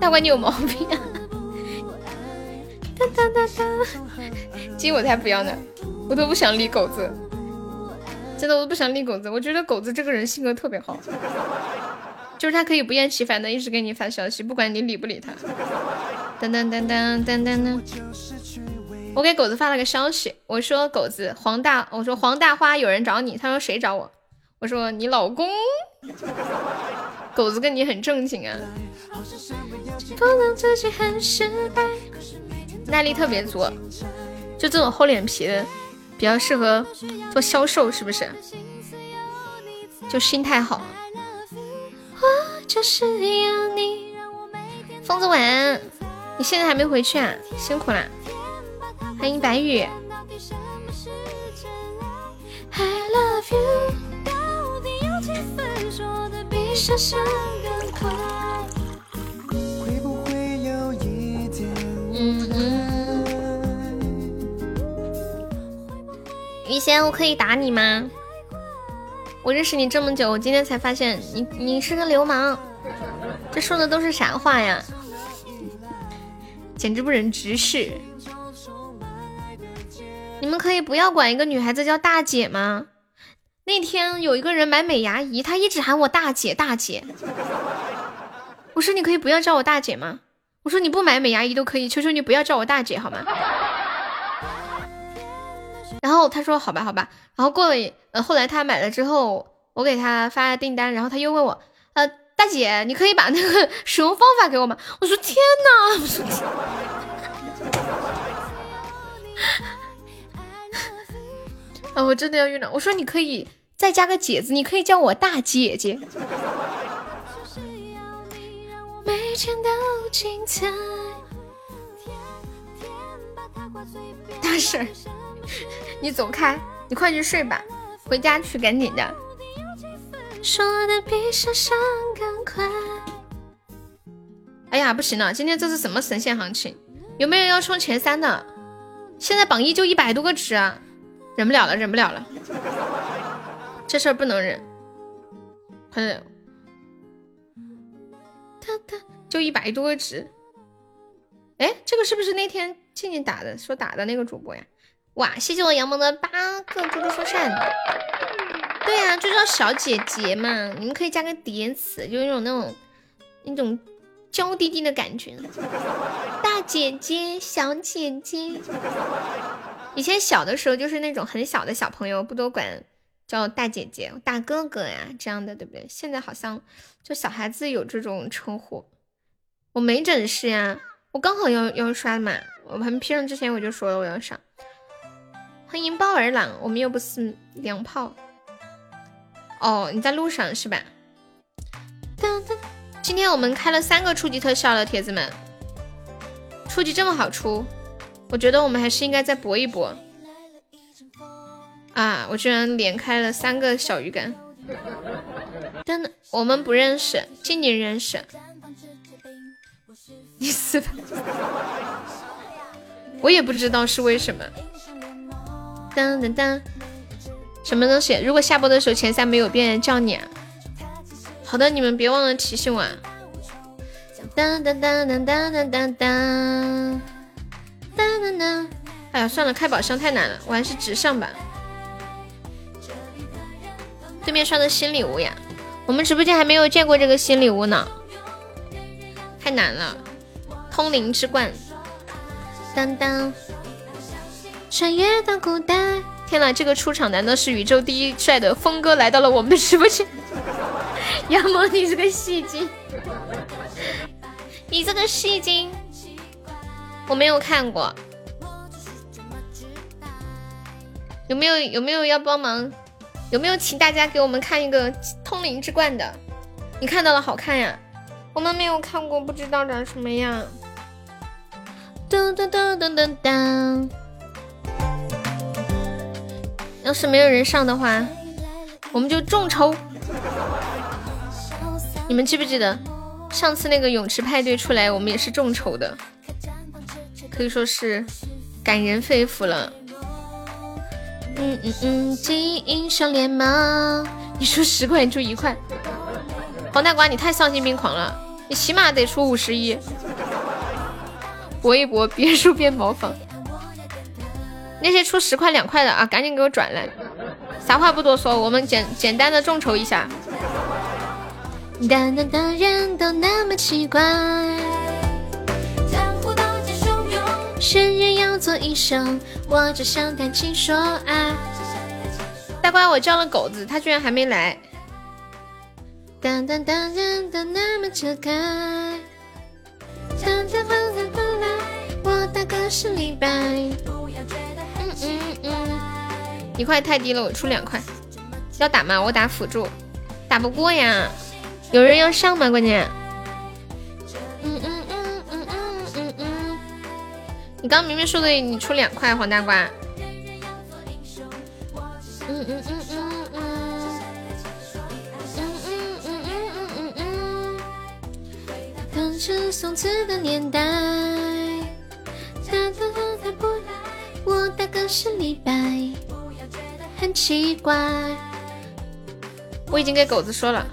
大瓜，你有毛病啊！哒哒哒哒，鸡我才不要呢，我都不想理狗子，真的我都不想理狗子。我觉得狗子这个人性格特别好，就是他可以不厌其烦的一直给你发消息，不管你理不理他。噔噔噔噔噔噔噔，我给狗子发了个消息，我说狗子黄大，我说黄大花有人找你，他说谁找我？我说你老公。<laughs> 狗子跟你很正经啊。耐力特别足，就这种厚脸皮的，比较适合做销售，是不是？就心态好。疯子晚安，你现在还没回去啊？辛苦啦。欢迎白雨。雨贤，我可以打你吗？我认识你这么久，我今天才发现你你是个流氓，这说的都是啥话呀？简直不忍直视！你们可以不要管一个女孩子叫大姐吗？那天有一个人买美牙仪，他一直喊我大姐大姐。我说你可以不要叫我大姐吗？我说你不买美牙仪都可以，求求你不要叫我大姐好吗？<laughs> 然后他说好吧好吧，然后过了呃后来他买了之后，我给他发订单，然后他又问我呃大姐你可以把那个使用方法给我吗？我说天哪！我 <laughs> 说啊我真的要晕了！我说你可以再加个姐字，你可以叫我大姐姐。大婶儿，你走开，你快去睡吧，回家去，赶紧的。说的比想象更快哎呀，不行了，今天这是什么神仙行情？有没有要冲前三的？现在榜一就一百多个值啊，忍不了了，忍不了了，这事儿不能忍，快点。就一百多个值，哎，这个是不是那天静静打的说打的那个主播呀？哇，谢谢我杨萌的八个猪猪风扇。对呀，就叫小姐姐嘛，你们可以加个叠词，就那种那种那种娇滴滴的感觉。大姐姐，小姐姐。以前小的时候就是那种很小的小朋友，不都管叫大姐姐、大哥哥呀这样的，对不对？现在好像就小孩子有这种称呼。我没整事呀，我刚好要要刷嘛，我还没 P 上之前我就说了我要上。欢迎包儿郎，我们又不是娘炮。哦，你在路上是吧？今天我们开了三个初级特效了，铁子们，初级这么好出，我觉得我们还是应该再搏一搏。啊！我居然连开了三个小鱼干。真的，我们不认识，今年认识。你死吧！我也不知道是为什么。当当当，什么东西？如果下播的时候前三没有变，叫你。好的，你们别忘了提醒我。当当当当当当当当当当。哎呀，算了，开宝箱太难了，我还是直上吧。对面刷的新礼物呀，我们直播间还没有见过这个新礼物呢，太难了。通灵之冠，当当，穿越到古代。天呐，这个出场难道是宇宙第一帅的峰哥来到了我们的直播间？<laughs> 杨萌，你是个戏精，你这个戏精，我没有看过，有没有有没有要帮忙？有没有请大家给我们看一个通灵之冠的？你看到了，好看呀！我们没有看过，不知道长什么样。噔噔噔噔噔噔。要是没有人上的话，我们就众筹。你们记不记得上次那个泳池派对出来，我们也是众筹的，可以说是感人肺腑了。嗯嗯嗯，进英雄联盟，你出十块，你出一块。黄大瓜，你太丧心病狂了，你起码得出五十一。搏一搏，别墅变茅房。那些出十块两块的啊，赶紧给我转来。啥话不多说，我们简简单的众筹一下。当当当，人都那么奇怪。生日要做一生，我只想谈情说爱。大瓜，我叫了狗子，他居然还没来。当当当，当当那么扯开。当当当当不来，我大哥是李白。嗯嗯嗯，一块太低了，我出两块。要打吗？我打辅助，打不过呀。有人要上吗？关键。你刚明明说的你出两块黄大瓜。嗯嗯嗯嗯嗯。嗯嗯嗯嗯嗯嗯。当时宋词的年代。他他他他不来，我大哥是李白。很奇怪。我已经给狗子说了，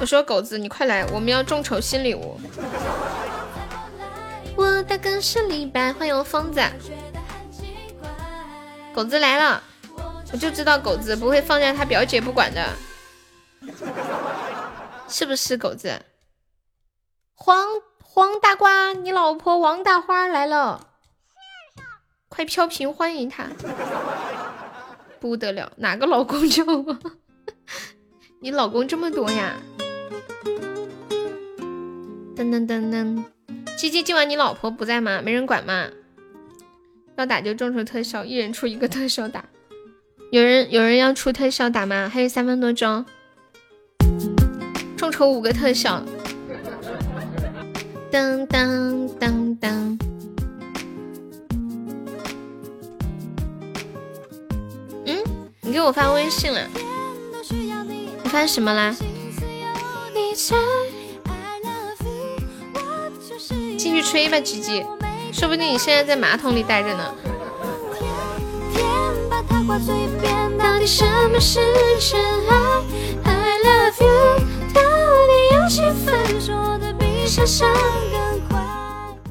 我说狗子你快来，我们要众筹新礼物。我大哥是李白，欢迎疯子，狗子来了，我就知道狗子不会放下他表姐不管的，是不是狗子？黄黄大瓜，你老婆王大花来了，快飘屏欢迎他，不得了，哪个老公叫我？<laughs> 你老公这么多呀？噔噔噔噔。鸡鸡，今晚你老婆不在吗？没人管吗？要打就众筹特效，一人出一个特效打。有人有人要出特效打吗？还有三分多钟，众筹五个特效。当当当当。嗯，你给我发微信了？你发什么啦？进去吹吧，吉吉，说不定你现在在马桶里待着呢。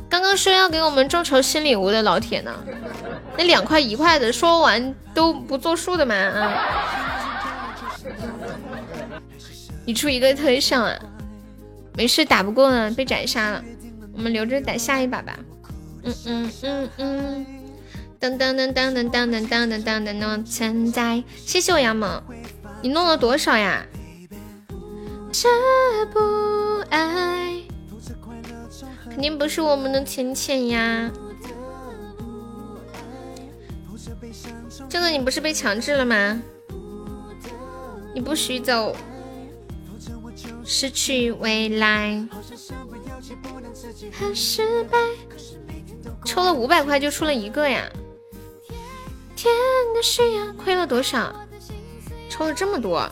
刚刚说要给我们众筹新礼物的老铁呢？那两块一块的，说完都不作数的吗？啊！你出一个特效啊？没事，打不过呢，被斩杀了。我们留着打下一把吧。嗯嗯嗯嗯，噔噔噔噔噔噔噔噔噔噔噔存在。谢谢我杨萌，你弄了多少呀？这不爱，肯定不是我们的浅浅呀。这个你不是被强制了吗？你不许走，失去未来。很失败。抽了五百块就出了一个呀！天的需要亏了多少？抽了这么多。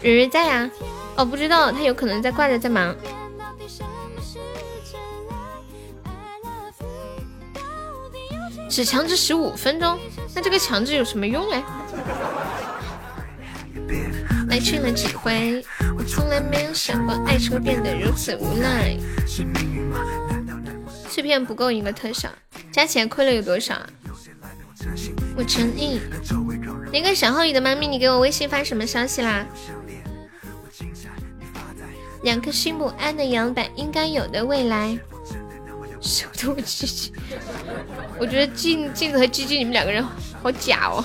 蕊蕊在呀？哦，不知道，他有可能在挂着，在忙。只强制十五分钟，那这个强制有什么用嘞？去了几回，我从来没有想过爱情会变得如此无奈。碎片不够一个特效，加起来亏了有多少？我承认。那个小浩宇的妈咪，你给我微信发什么消息啦？两颗心不安的摇摆，应该有的未来。手动鸡鸡，我觉得镜镜子和鸡鸡你们两个人好假哦。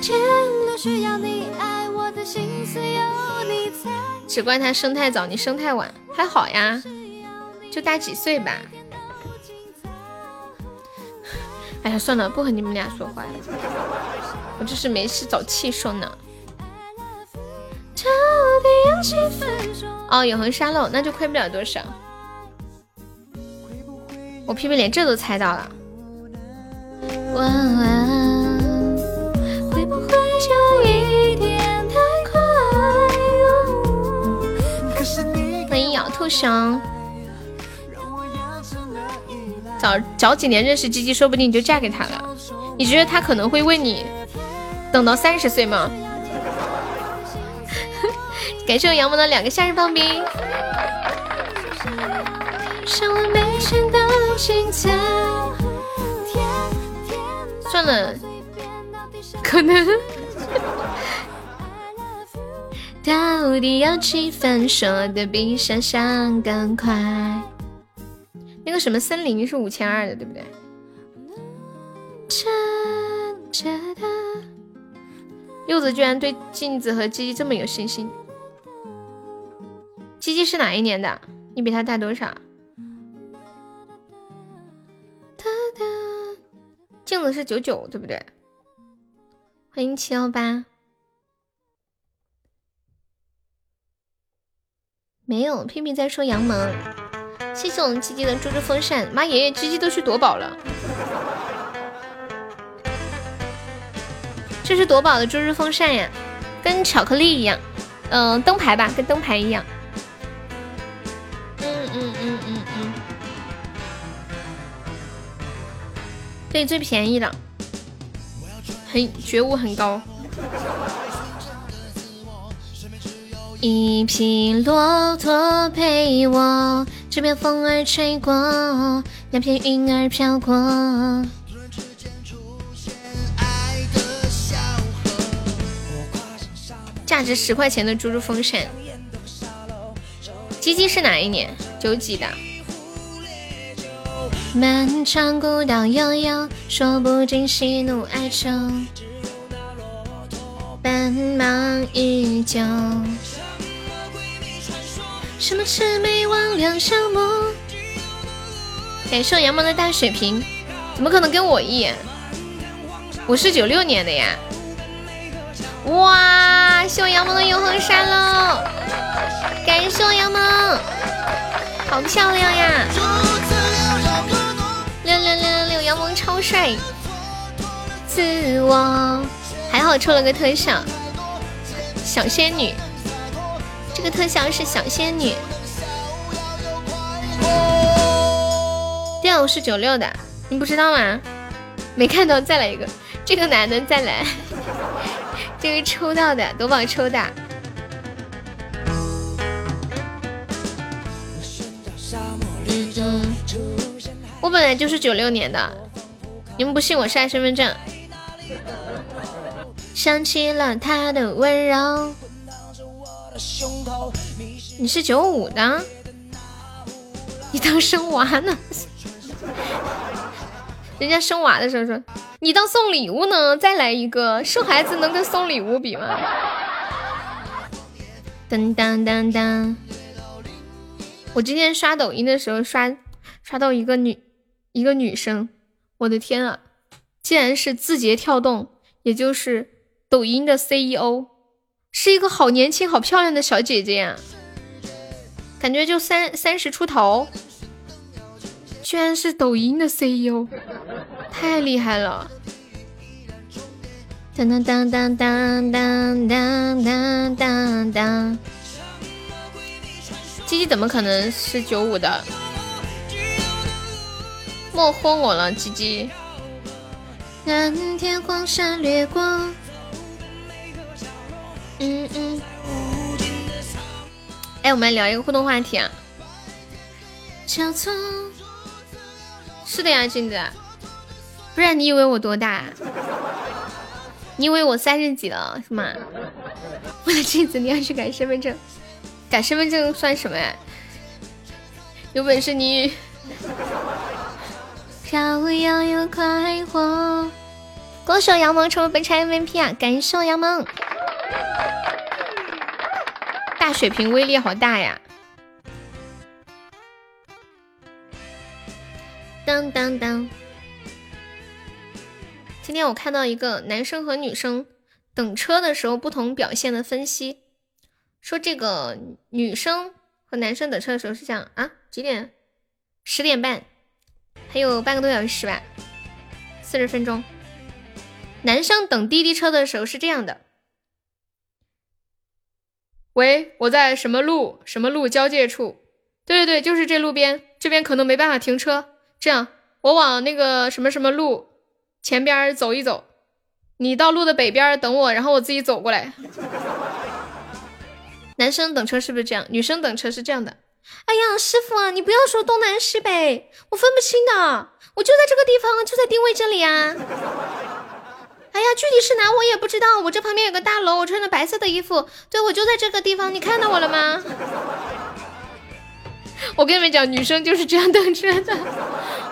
天天都需要你爱，我的心思有你猜。只怪他生太早，你生太晚，还好呀，就大几岁吧。哎呀，算了，不和你们俩说话了，我这是没事找气受呢。哦，永恒沙漏，那就亏不了多少。我屁屁连这都猜到了。晚安。会不会就一点太快？欢迎咬兔熊。早早几年认识鸡鸡，说不定你就嫁给他了。你觉得他可能会为你等到三十岁吗？<laughs> 感谢我杨萌的两个夏日棒冰。算了，可能。到底要几分？说的比想象更快。那个什么森林是五千二的，对不对？柚子居然对镜子和鸡鸡这么有信心。鸡鸡是哪一年的？你比他大多少？镜子是九九，对不对？欢迎七幺八。没有，屁屁在说杨萌。谢谢我们鸡鸡的猪猪风扇。妈爷爷，鸡鸡都去夺宝了。这是夺宝的猪猪风扇呀，跟巧克力一样。嗯，灯牌吧，跟灯牌一样。嗯嗯嗯嗯嗯对，最便宜的，很觉悟很高。一匹骆驼陪我，这边风儿吹过，那片云儿飘过。价值十块钱的猪猪风扇，鸡鸡是哪一年？九几的？漫长古道悠悠，说不尽喜怒哀愁。奔忙依旧。什么魑魅魍魉相慕？感谢杨萌的大水瓶，怎么可能跟我一眼？我是九六年的呀！哇，谢我杨萌的永恒沙漏，感谢我杨萌，好漂亮呀！六六六六六，杨萌超帅，自我。还好抽了个特效，小仙女，这个特效是小仙女。我是九六的，你不知道吗？没看到，再来一个，这个男的再来，<laughs> 这个抽到的夺宝抽的。我本来就是九六年的，你们不信我晒身份证。想起了他的温柔，你是九五的，你当生娃呢？<laughs> 人家生娃的时候说，你当送礼物呢？再来一个，生孩子能跟送礼物比吗？噔噔噔噔！我今天刷抖音的时候刷刷到一个女一个女生，我的天啊，竟然是字节跳动，也就是抖音的 CEO，是一个好年轻、好漂亮的小姐姐呀，感觉就三三十出头，居然是抖音的 CEO，太厉害了！当当当当当当当当当当。鸡鸡怎么可能是九五的？莫豁我了，鸡鸡。蓝天黄沙掠过。嗯嗯。哎，我们来聊一个互动话题啊。小葱。是的呀，镜子。不然你以为我多大？你以为我三十几了是吗？为了镜子，你要去改身份证。改身份证算什么呀？有本事你飘摇又快活。恭喜杨萌成为本场 MVP 啊！感谢我杨萌，大血瓶威力好大呀！当当当！今天我看到一个男生和女生等车的时候不同表现的分析。说这个女生和男生等车的时候是这样啊？几点？十点半，还有半个多小时吧，四十分钟。男生等滴滴车的时候是这样的：喂，我在什么路什么路交界处？对对对，就是这路边，这边可能没办法停车。这样，我往那个什么什么路前边走一走，你到路的北边等我，然后我自己走过来。<laughs> 男生等车是不是这样？女生等车是这样的。哎呀，师傅啊，你不要说东南西北，我分不清的。我就在这个地方，就在定位这里啊。哎呀，具体是哪我也不知道。我这旁边有个大楼，我穿着白色的衣服，对我就在这个地方。你看到我了吗？<laughs> 我跟你们讲，女生就是这样等车的。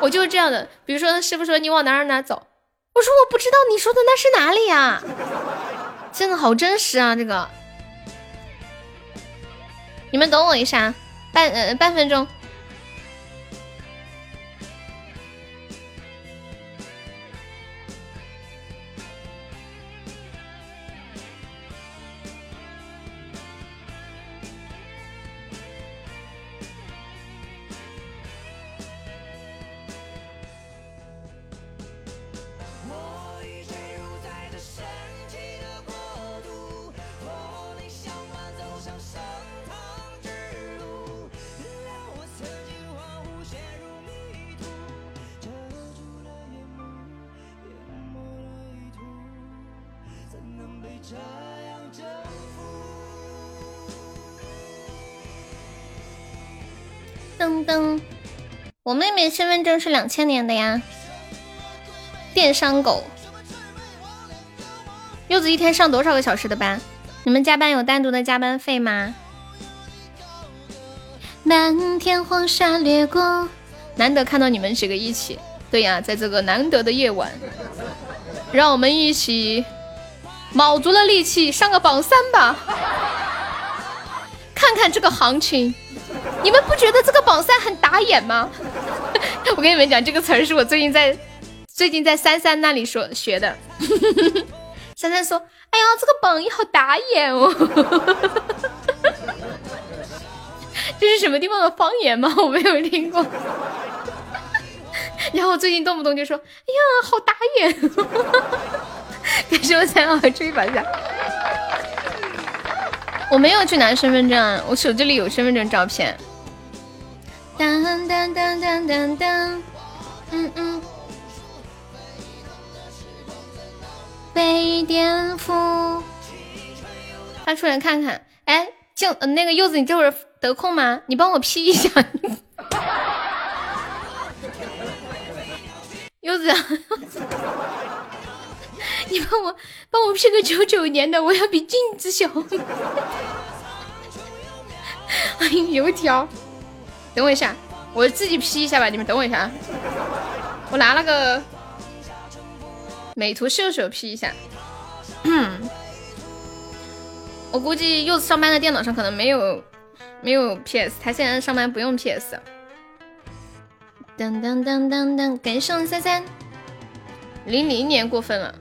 我就是这样的。比如说，师傅说你往哪儿哪儿走，我说我不知道，你说的那是哪里呀？真的好真实啊，这个。你们等我一下，半呃半分钟。噔，我妹妹身份证是两千年的呀。电商狗，柚子一天上多少个小时的班？你们加班有单独的加班费吗？漫天黄沙掠过，难得看到你们几个一起。对呀，在这个难得的夜晚，让我们一起卯足了力气上个榜三吧，<laughs> 看看这个行情。你们不觉得这个榜三很打眼吗？<laughs> 我跟你们讲，这个词儿是我最近在最近在三三那里说学的。<laughs> 三三说：“哎呀，这个榜一好打眼哦。<laughs> ”这是什么地方的方言吗？我没有听过。然后我最近动不动就说：“哎呀，好打眼。”感谢我三号追榜下。我没有去拿身份证，我手机里有身份证照片。当当当当当当，嗯嗯。被颠覆，发出来看看。哎，静，那个柚子，你这会儿得空吗？你帮我 P 一下。<laughs> 柚子，<laughs> 你帮我帮我 P 个九九年的，我要比镜子小。欢 <laughs> 迎油条。等我一下，我自己 P 一下吧。你们等我一下啊，我拿了个美图秀秀 P 一下。<clears throat> 我估计柚子上班的电脑上可能没有没有 PS，他现在上班不用 PS。噔噔噔噔噔，感谢上三三。零零年过分了，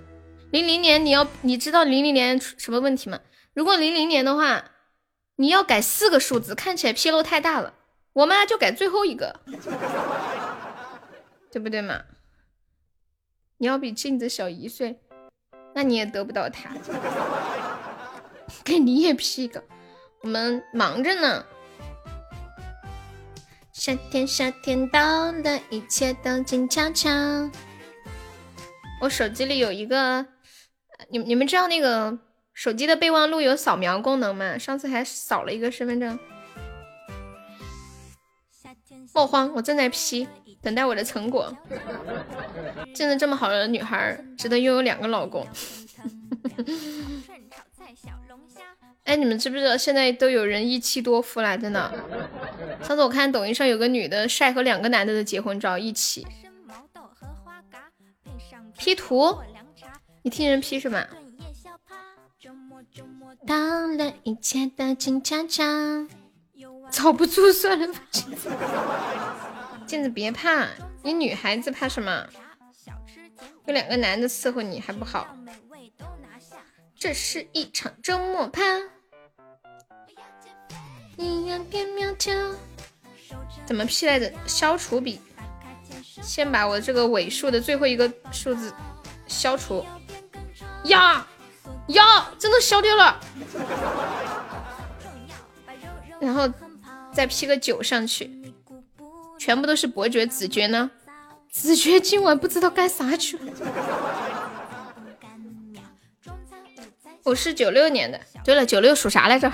零零年你要你知道零零年什么问题吗？如果零零年的话，你要改四个数字，看起来纰漏太大了。我妈就改最后一个，<laughs> 对不对嘛？你要比镜子小一岁，那你也得不到他。<laughs> 给你也 P 一个，我们忙着呢。夏天，夏天到了，一切都静悄悄。我手机里有一个，你你们知道那个手机的备忘录有扫描功能吗？上次还扫了一个身份证。莫慌，我正在 P，等待我的成果。见着这么好的女孩，值得拥有两个老公。哎，你们知不知道现在都有人一妻多夫了？真的。上次我看抖音上有个女的晒和两个男的的结婚照一起 P 图，你听人 P 是吧？到了一切的静悄悄，<laughs> 找不住算了吧。镜子别怕，你女孩子怕什么？有两个男的伺候你还不好？这是一场周末趴。怎么 P 来着？消除笔，先把我这个尾数的最后一个数字消除。呀呀，真的消掉了。然后再 P 个九上去，全部都是伯爵。子爵呢？子爵今晚不知道干啥去了。我是九六年的。对了，九六属啥来着？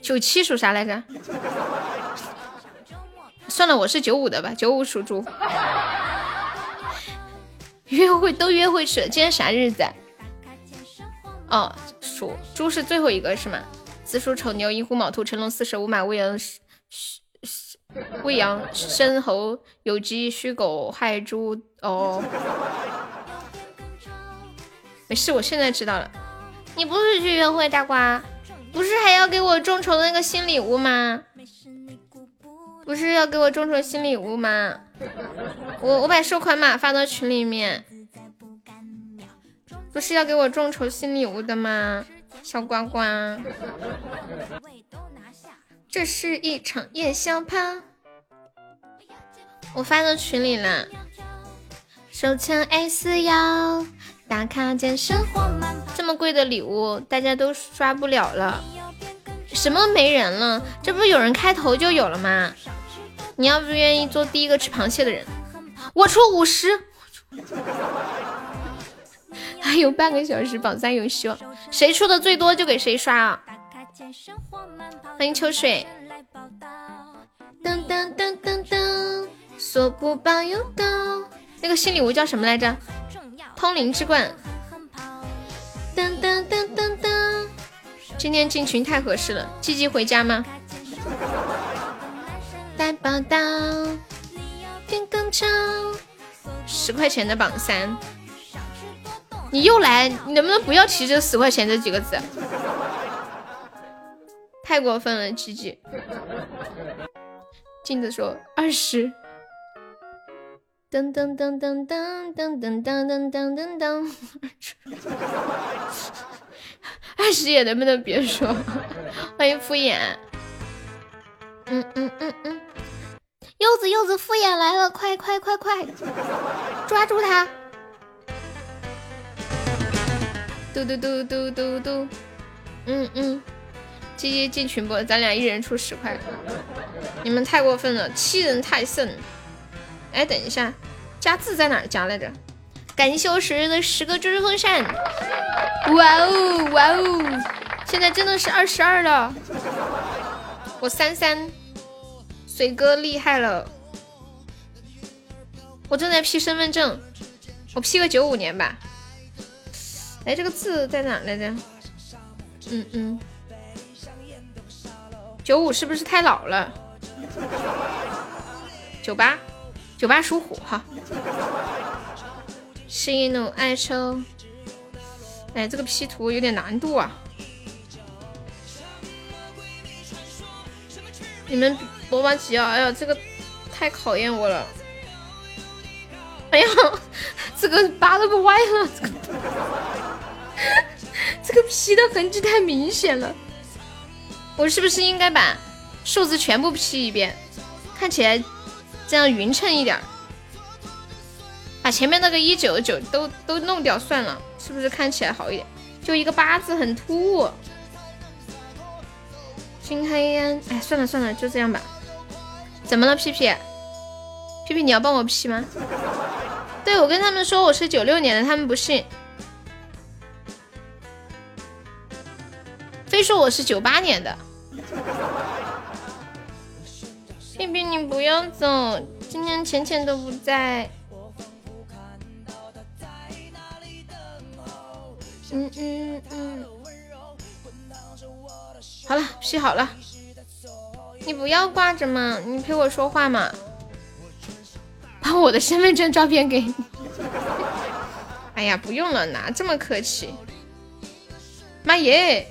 九七属啥来着？算了，我是九五的吧。九五属猪。约会都约会去了，今天啥日子？哦，属猪是最后一个是吗？子鼠丑牛寅虎卯兔辰龙巳蛇午马未羊未羊申猴酉鸡戌狗亥猪哦。没事，我现在知道了。你不是去约会，大瓜，不是还要给我众筹那个新礼物吗？不是要给我众筹新礼物吗？我我把收款码发到群里面。不是要给我众筹新礼物的吗？小呱呱，这是一场夜宵趴，我发到群里了。手枪 S 幺。打卡健身，这么贵的礼物大家都刷不了了，什么没人了？这不是有人开头就有了吗？你要不愿意做第一个吃螃蟹的人？我出五十，<laughs> 还有半个小时，榜三有希望，谁出的最多就给谁刷啊！欢迎秋水，噔噔噔噔噔，说不包邮的，那个新礼物叫什么来着？通灵之冠，噔噔噔噔噔！今天进群太合适了，积极回家吗？来报道，天更长，十块钱的榜三，你又来，你能不能不要提这十块钱这几个字？太过分了，积极。镜子说二十。噔噔噔噔噔噔噔噔噔噔噔噔，二十也能不能别说？欢迎敷衍。嗯嗯嗯嗯，柚子柚子敷衍来了，快快快快，抓住他！嘟嘟嘟嘟嘟嘟，嗯嗯，鸡鸡进群不？咱俩一人出十块，你们太过分了，欺人太甚。哎，等一下，加字在哪儿加来着？感谢我十日的十个追追风扇。哇哦哇哦，现在真的是二十二了。我三三，水哥厉害了。我正在 P 身份证，我 P 个九五年吧。哎，这个字在哪来着？嗯嗯，九五是不是太老了？<laughs> 九八，九八属虎哈。喜怒哀愁，哎，这个 P 图有点难度啊。你们播放几啊？哎呀，这个太考验我了。哎呀，这个疤都不歪了，这个这个 P 的痕迹太明显了。我是不是应该把数字全部 P 一遍，看起来这样匀称一点？把前面那个一九九都都弄掉算了，是不是看起来好一点？就一个八字很突兀。心黑烟，哎，算了算了，就这样吧。怎么了，屁屁？屁屁，你要帮我 P 吗？对，我跟他们说我是九六年的，他们不信，非说我是九八年的。屁屁，你不要走，今天浅浅都不在。嗯嗯嗯。好了，P 好了，你不要挂着嘛，你陪我说话嘛，把我的身份证照片给你。哎呀，不用了，哪这么客气？妈耶，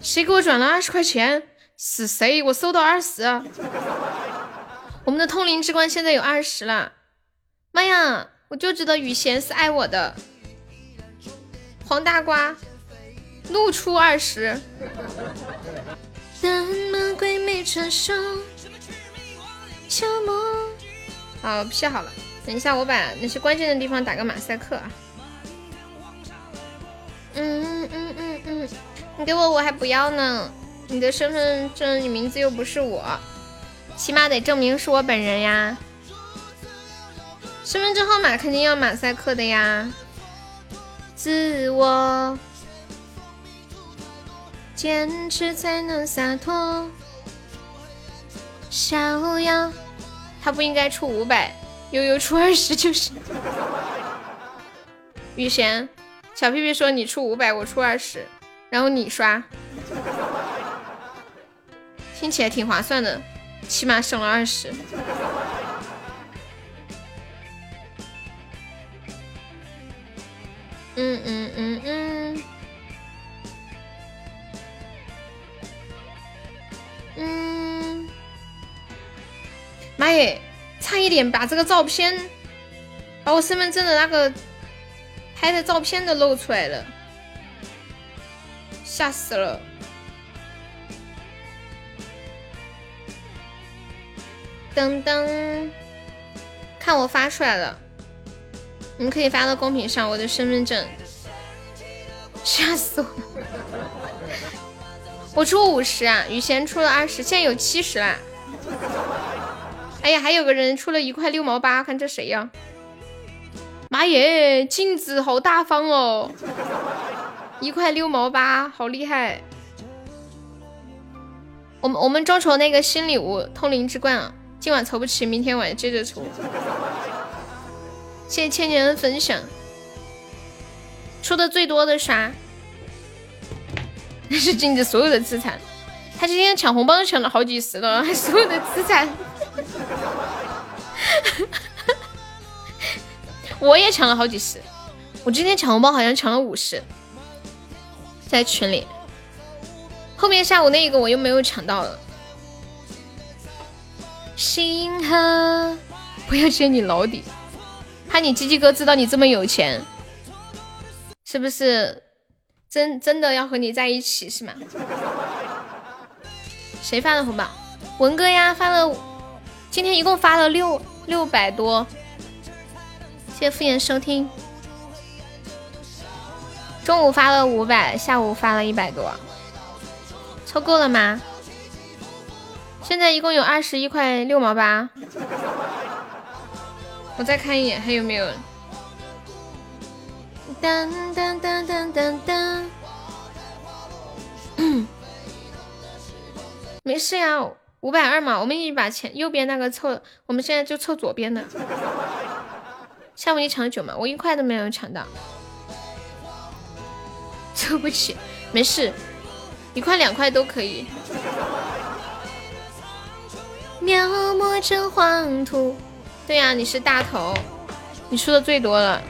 谁给我转了二十块钱？是谁？我收到二十。我们的通灵之冠现在有二十了。妈呀，我就知道雨贤是爱我的。黄大瓜。怒出二十。好，P 好了。等一下，我把那些关键的地方打个马赛克啊。嗯嗯嗯嗯，你给我我还不要呢。你的身份证，你名字又不是我，起码得证明是我本人呀。身份证号码肯定要马赛克的呀。自我。坚持才能洒脱。逍遥，他不应该出五百，悠悠出二十就是。雨贤，小屁屁说你出五百，我出二十，然后你刷，听起来挺划算的，起码省了二十。嗯嗯嗯嗯。嗯，妈耶，差一点把这个照片，把我身份证的那个拍的照片都露出来了，吓死了！噔噔，看我发出来了，你们可以发到公屏上我的身份证，吓死我！我出五十啊，雨贤出了二十，现在有七十啦。哎呀，还有个人出了一块六毛八，看这谁呀？妈耶，镜子好大方哦，一块六毛八，好厉害。我们我们众筹那个新礼物通灵之冠啊，今晚筹不齐，明天晚上接着筹。谢谢千年的分享，出的最多的啥？那 <laughs> 是镜子所有的资产，他今天抢红包都抢了好几十了，<laughs> 所有的资产，<laughs> 我也抢了好几十，我今天抢红包好像抢了五十，在群里，后面下午那个我又没有抢到了。星河，不要揭你老底，怕你鸡鸡哥知道你这么有钱，是不是？真真的要和你在一起是吗？谁发的红包？文哥呀，发了，今天一共发了六六百多。谢谢敷衍收听。中午发了五百，下午发了一百多，凑够了吗？现在一共有二十一块六毛八。我再看一眼还有没有。当当当当当当，<coughs> 没事呀，五百二嘛，我们一起把前右边那个凑，我们现在就凑左边的。下午你抢九嘛，我一块都没有抢到，凑不起，没事，一块两块都可以。描摹着黄土。对呀，你是大头，你出的最多了。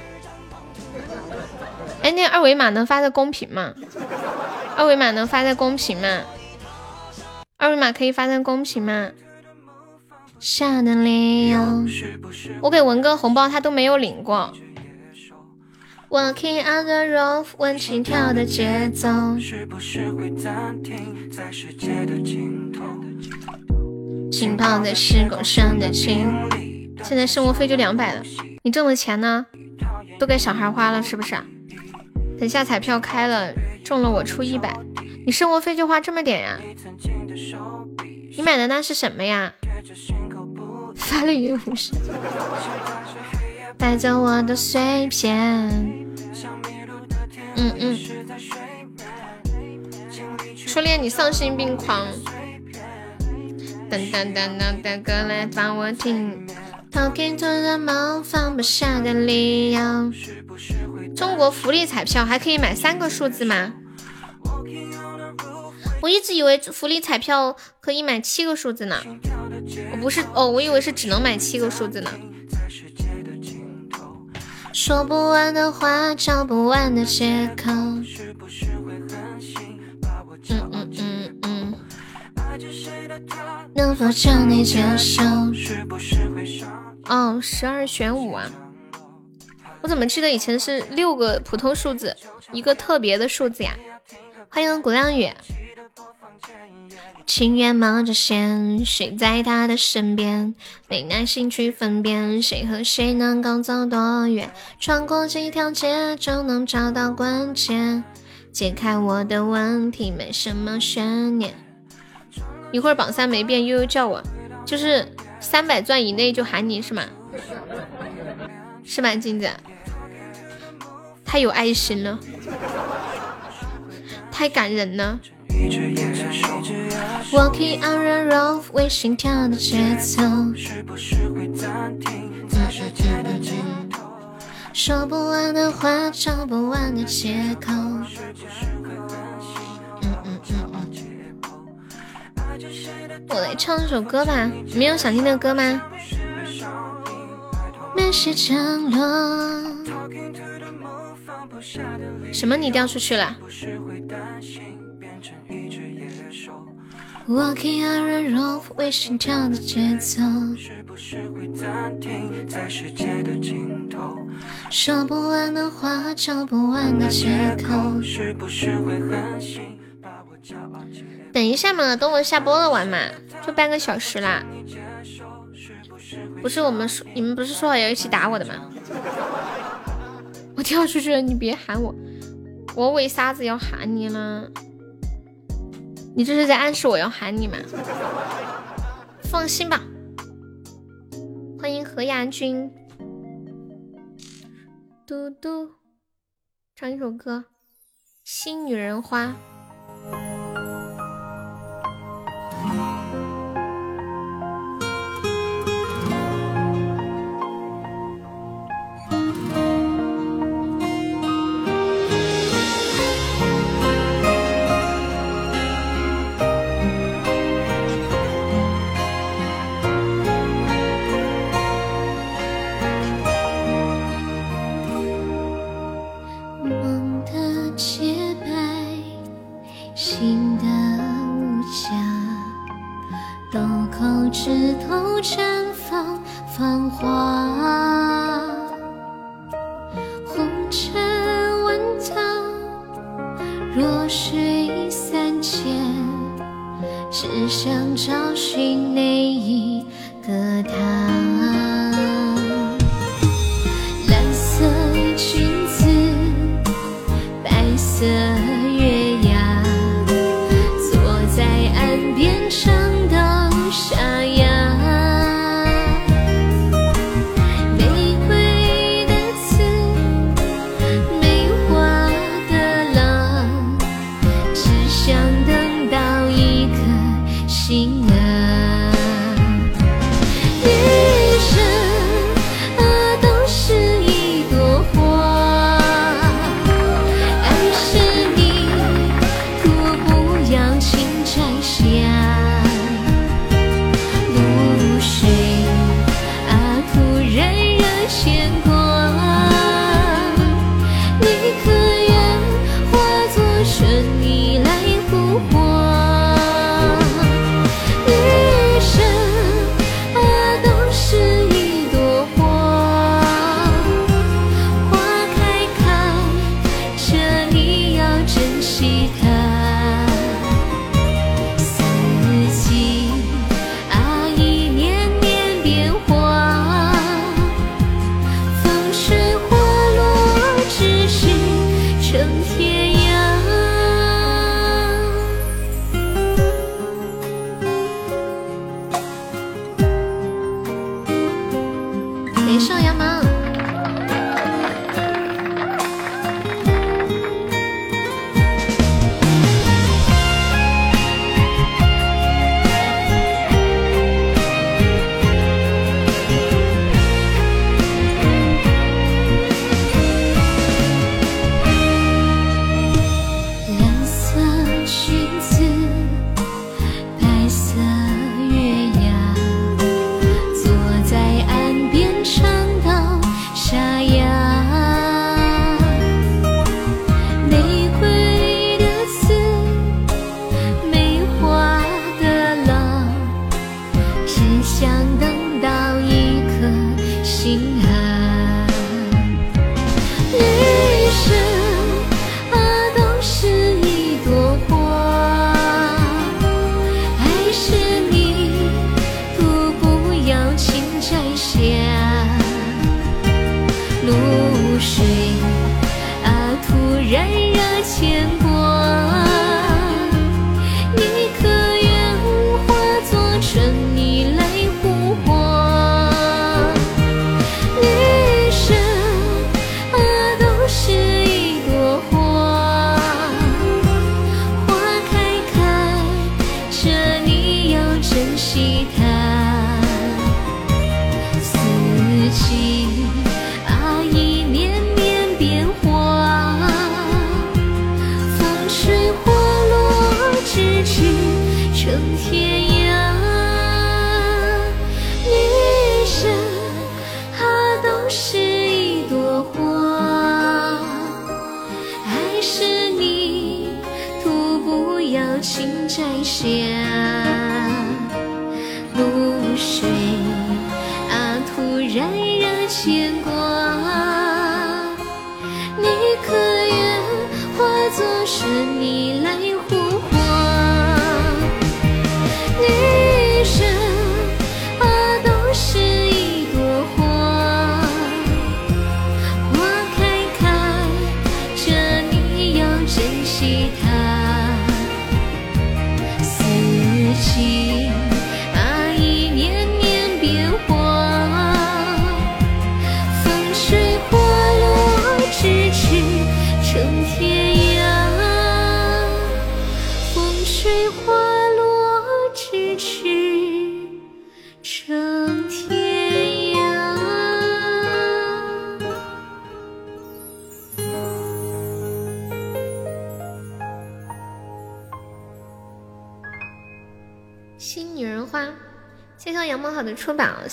哎，那二维码能发在公屏吗？二维码能发在公屏吗？二维码可以发在公屏吗？下的理由，我给文哥红包，他都没有领过。Walking on the roof，闻心跳的节奏。浸泡在时光上的情。现在生活费就两百了，你挣的钱呢？都给小孩花了是不是？等下彩票开了中了，我出一百，你生活费就花这么点呀？你买的那是什么呀？<laughs> 发了语五十。带走我的碎片。嗯嗯。初恋，你丧心病狂。噔噔噔噔的歌来帮我听。Talking to the moon，放不下的理由。中国福利彩票还可以买三个数字吗？我一直以为福利彩票可以买七个数字呢。我不是哦，我以为是只能买七个数字呢。说不完的话，找不完的借口。嗯嗯嗯嗯。能否将你接受？哦，十二选五啊！我怎么记得以前是六个普通数字，一个特别的数字呀？欢迎古亮宇。情愿冒着险，睡在他的身边，没耐心去分辨谁和谁能够走多远。穿过几条街就能找到关键，解开我的问题没什么悬念。一会儿榜三没变，悠悠叫我，就是三百钻以内就喊你是吗？是吧，金子？太有爱心了，太感人了。Walking on the road，为心跳的节奏。说不完的话，找不完的借口。嗯嗯嗯。我来唱一首歌吧，你有想听的歌吗？那些降落。什么？你掉出去了？Walking on a rope，为心跳的节奏。说不完的话，找不完的借口。等一下嘛，等我下播了玩嘛，就半个小时啦。不是我们说，你们不是说好要一起打我的吗？我跳出去了，你别喊我。我为啥子要喊你呢？你这是在暗示我要喊你吗？放心吧，欢迎何亚军，嘟嘟，唱一首歌《新女人花》。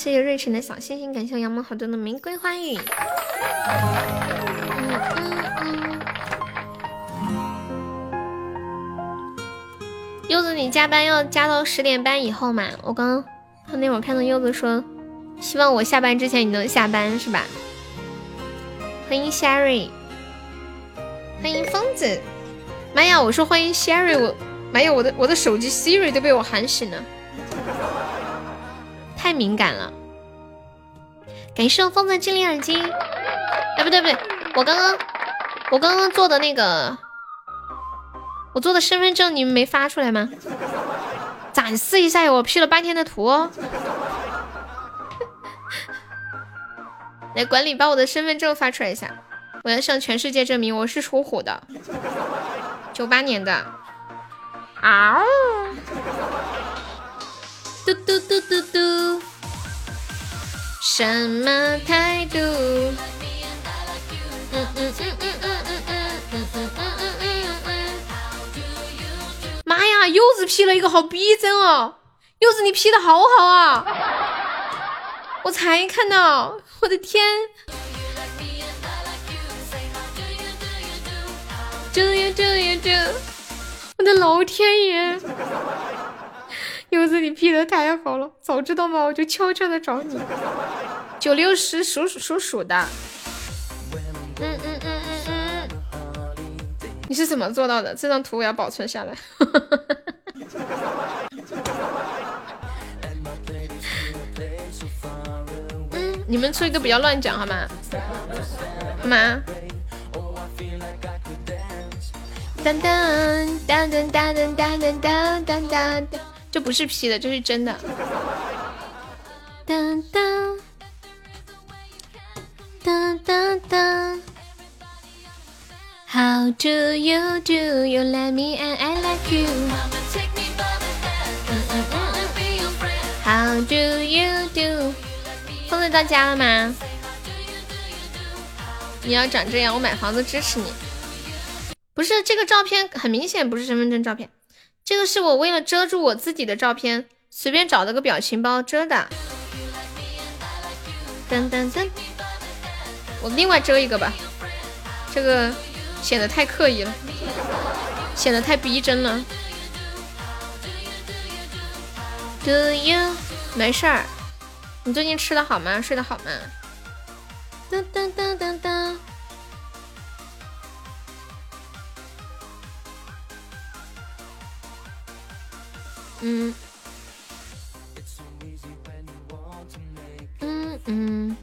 谢谢瑞晨的小星星，感谢杨梦好多的玫瑰花语。柚子，你加班要加到十点半以后嘛？我刚刚那会儿看到柚子说，希望我下班之前你能下班是吧？欢迎 Sherry，欢迎疯子。妈呀，我说欢迎 Sherry，我没有我的我的手机 Siri 都被我喊醒了，太敏感了。感谢我疯子精灵耳机。哎，不对不对，我刚刚我刚刚做的那个。我做的身份证你们没发出来吗？展示一下我 P 了半天的图哦。<laughs> 来，管理把我的身份证发出来一下，我要向全世界证明我是属虎的，九八年的。啊！嘟嘟嘟嘟嘟，什么态度？嗯嗯嗯嗯嗯嗯嗯嗯嗯嗯嗯。妈呀，柚子 P 了一个好逼真哦！柚子你 P 的好好啊，我才看到，我的天！do you do you do？我的老天爷！柚子你 P 的太好了，早知道嘛我就悄悄的找你。九六十属属鼠的。嗯嗯嗯嗯嗯。你是怎么做到的？这张图我要保存下来。<laughs> 嗯，你们出一个不要乱讲好吗？好吗？当当当当当当当当当当，这不是 P 的，这是真的。当当当当当。How do you do you let me and I like you? How do you do? 疯子到家了吗？你要长这样，我买房子支持你。不是这个照片，很明显不是身份证照片，这个是我为了遮住我自己的照片，随便找了个表情包遮的。噔噔噔，我另外遮一个吧，这个。显得太刻意了，显得太逼真了。Do you？没事儿，你最近吃的好吗？睡得好吗？噔噔噔噔噔。嗯。嗯嗯。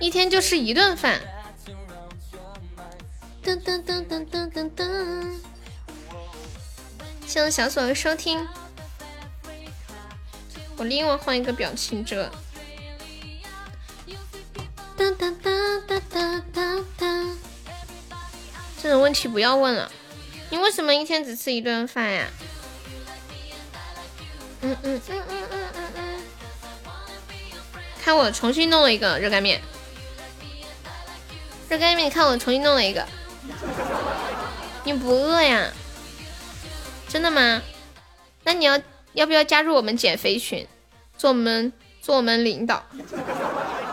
一天就吃一顿饭。噔噔噔噔噔噔噔。谢谢小锁的收听。我另外换一个表情遮。哒哒哒哒哒哒哒。这种问题不要问了。你为什么一天只吃一顿饭呀？嗯嗯嗯嗯嗯嗯嗯。看我重新弄了一个热干面，热干面，你看我重新弄了一个。你不饿呀？真的吗？那你要要不要加入我们减肥群，做我们做我们领导？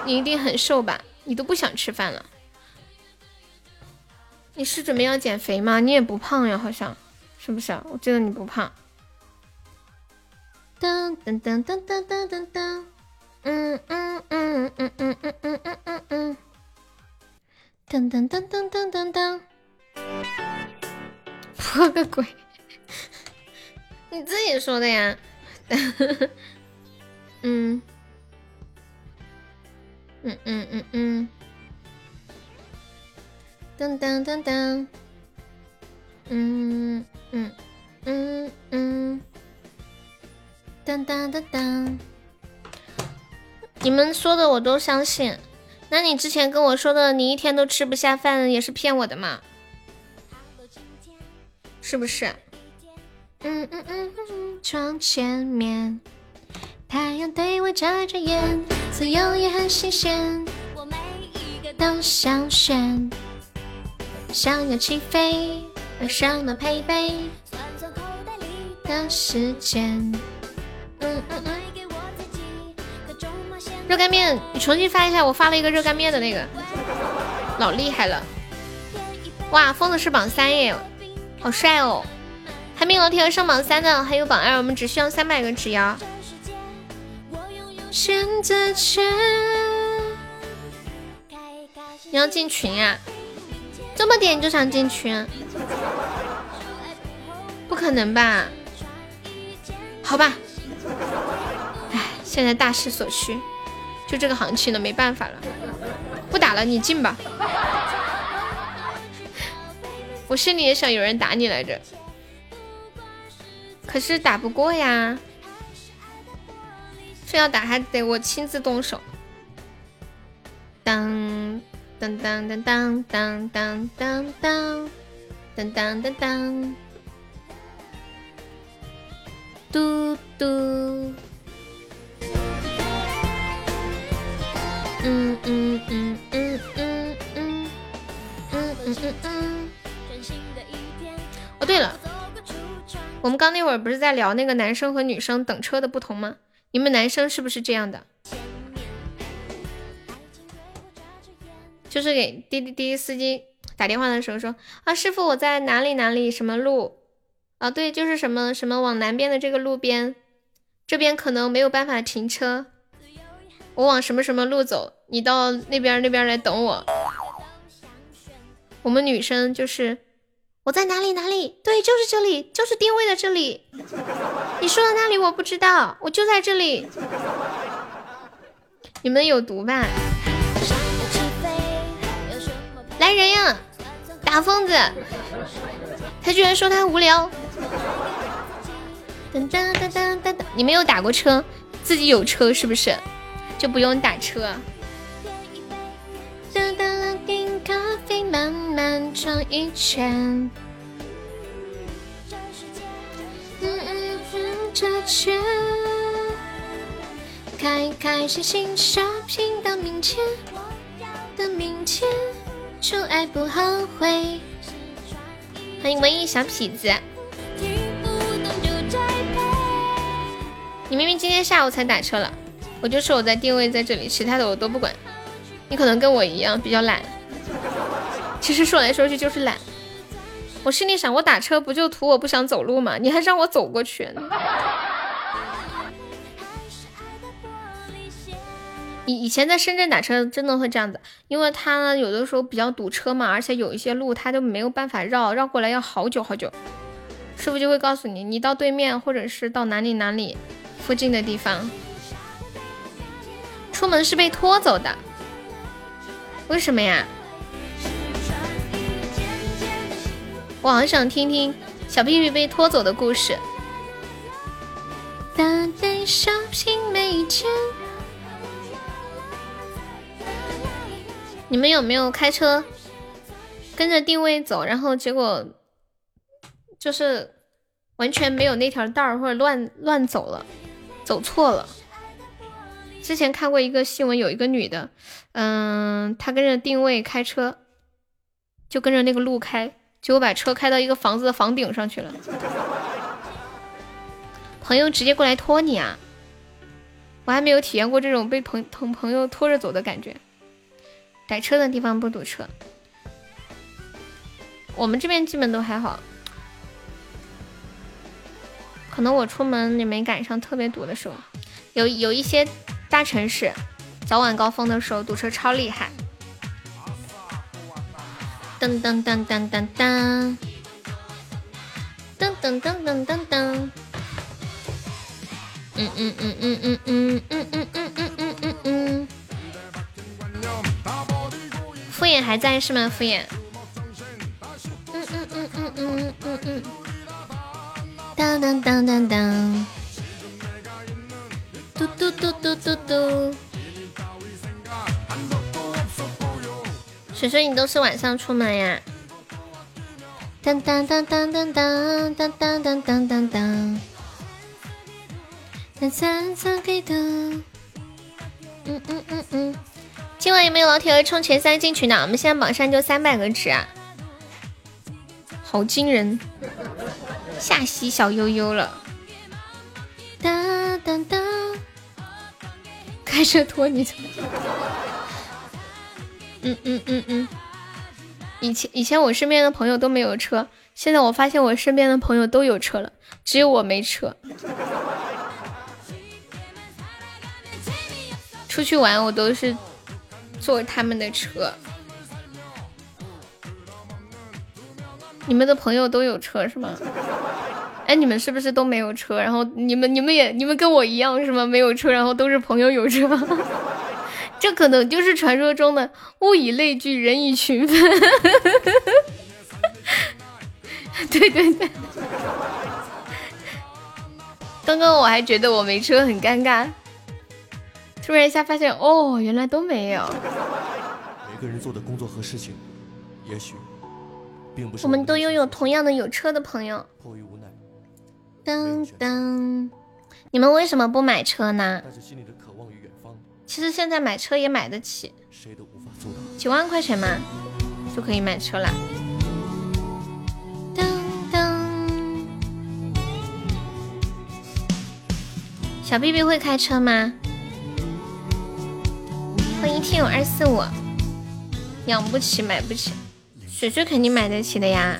你一定很瘦吧？你都不想吃饭了？你是准备要减肥吗？你也不胖呀，好像是不是？我记得你不胖。噔噔噔噔噔噔噔噔，嗯嗯嗯嗯嗯嗯嗯嗯嗯嗯，噔噔噔噔噔噔噔，<laughs> 破个鬼！你自己说的呀。嗯嗯嗯嗯嗯。噔噔噔噔，嗯嗯嗯嗯，噔噔噔噔，你们说的我都相信。那你之前跟我说的，你一天都吃不下饭，也是骗我的嘛？是不是？嗯嗯嗯嗯，窗前面，太阳对我眨着眼，自由也很新鲜，我每一个都想选。想要起飞，有什么配备？的时间。嗯嗯嗯。热干面，你重新发一下，我发了一个热干面的那个，老厉害了。哇，疯子是榜三耶，好帅哦！还没有贴上榜三的，还有榜二，我们只需要三百个纸腰。选择权。你要进群呀？这么点就想进群？不可能吧？好吧，哎，现在大势所趋，就这个行情了，没办法了，不打了，你进吧。我心里也想有人打你来着，可是打不过呀，非要打还得我亲自动手。当。当当当当当当当当当当当，嘟嘟，嗯嗯嗯嗯嗯嗯嗯嗯嗯嗯。哦，对了，我们刚那会儿不是在聊那个男生和女生等车的不同吗？你们男生是不是这样的？就是给滴滴滴司机打电话的时候说啊，师傅我在哪里哪里什么路啊？对，就是什么什么往南边的这个路边，这边可能没有办法停车，我往什么什么路走，你到那边那边来等我。我们女生就是我在哪里哪里，对，就是这里，就是定位的这里。你说的那里我不知道，我就在这里。你们有毒吧？来人呀！打疯子！他居然说他无聊。噔噔噔噔噔噔！你没有打过车，自己有车是不是？就不用打车。噔噔噔，咖啡慢慢转一圈。嗯嗯嗯，这圈。开开心心 shopping 到明天的明天。出爱不后悔。欢迎文艺小痞子。你明明今天下午才打车了，我就说我在定位在这里，其他的我都不管。你可能跟我一样比较懒，其实说来说去就是懒。我心里想，我打车不就图我不想走路吗？你还让我走过去。以以前在深圳打车真的会这样子，因为他呢有的时候比较堵车嘛，而且有一些路他就没有办法绕，绕过来要好久好久。师傅就会告诉你，你到对面或者是到哪里哪里附近的地方。出门是被拖走的，为什么呀？我好想听听小屁屁被拖走的故事。你们有没有开车跟着定位走，然后结果就是完全没有那条道儿，或者乱乱走了，走错了。之前看过一个新闻，有一个女的，嗯，她跟着定位开车，就跟着那个路开，结果把车开到一个房子的房顶上去了。朋友直接过来拖你啊！我还没有体验过这种被朋朋朋友拖着走的感觉。改车的地方不堵车，我们这边基本都还好。可能我出门也没赶上特别堵的时候，有有一些大城市早晚高峰的时候堵车超厉害。噔噔噔噔噔噔，噔噔噔噔噔噔。嗯嗯嗯嗯嗯嗯嗯嗯嗯嗯嗯嗯敷衍还在是吗？敷衍。嗯嗯嗯嗯嗯嗯嗯。当当当当当。嘟嘟嘟嘟嘟嘟。水水，你都是晚上出门呀？当当当当当当当当当当当当。三三给的，嗯嗯嗯嗯，今晚有没有老铁要冲前三进群的？我们现在榜上就三百个值啊，好惊人！下西小悠悠了，哒哒哒，开车拖你走。嗯嗯嗯嗯，以前以前我身边的朋友都没有车，现在我发现我身边的朋友都有车了，只有我没车。出去玩我都是坐他们的车，你们的朋友都有车是吗？哎，你们是不是都没有车？然后你们你们也你们跟我一样是吗？没有车，然后都是朋友有车，<laughs> 这可能就是传说中的物以类聚，人以群分。<laughs> 对对对，刚刚我还觉得我没车很尴尬。突然一下发现，哦，原来都没有。每个人做的工作和事情，也许并不是。我们都拥有同样的有车的朋友。迫于无奈。你们为什么不买车呢？其实现在买车也买得起。几万块钱嘛，就可以买车啦。噔噔。小 B B 会开车吗？欢迎听友二四五，养不起买不起，水水肯定买得起的呀。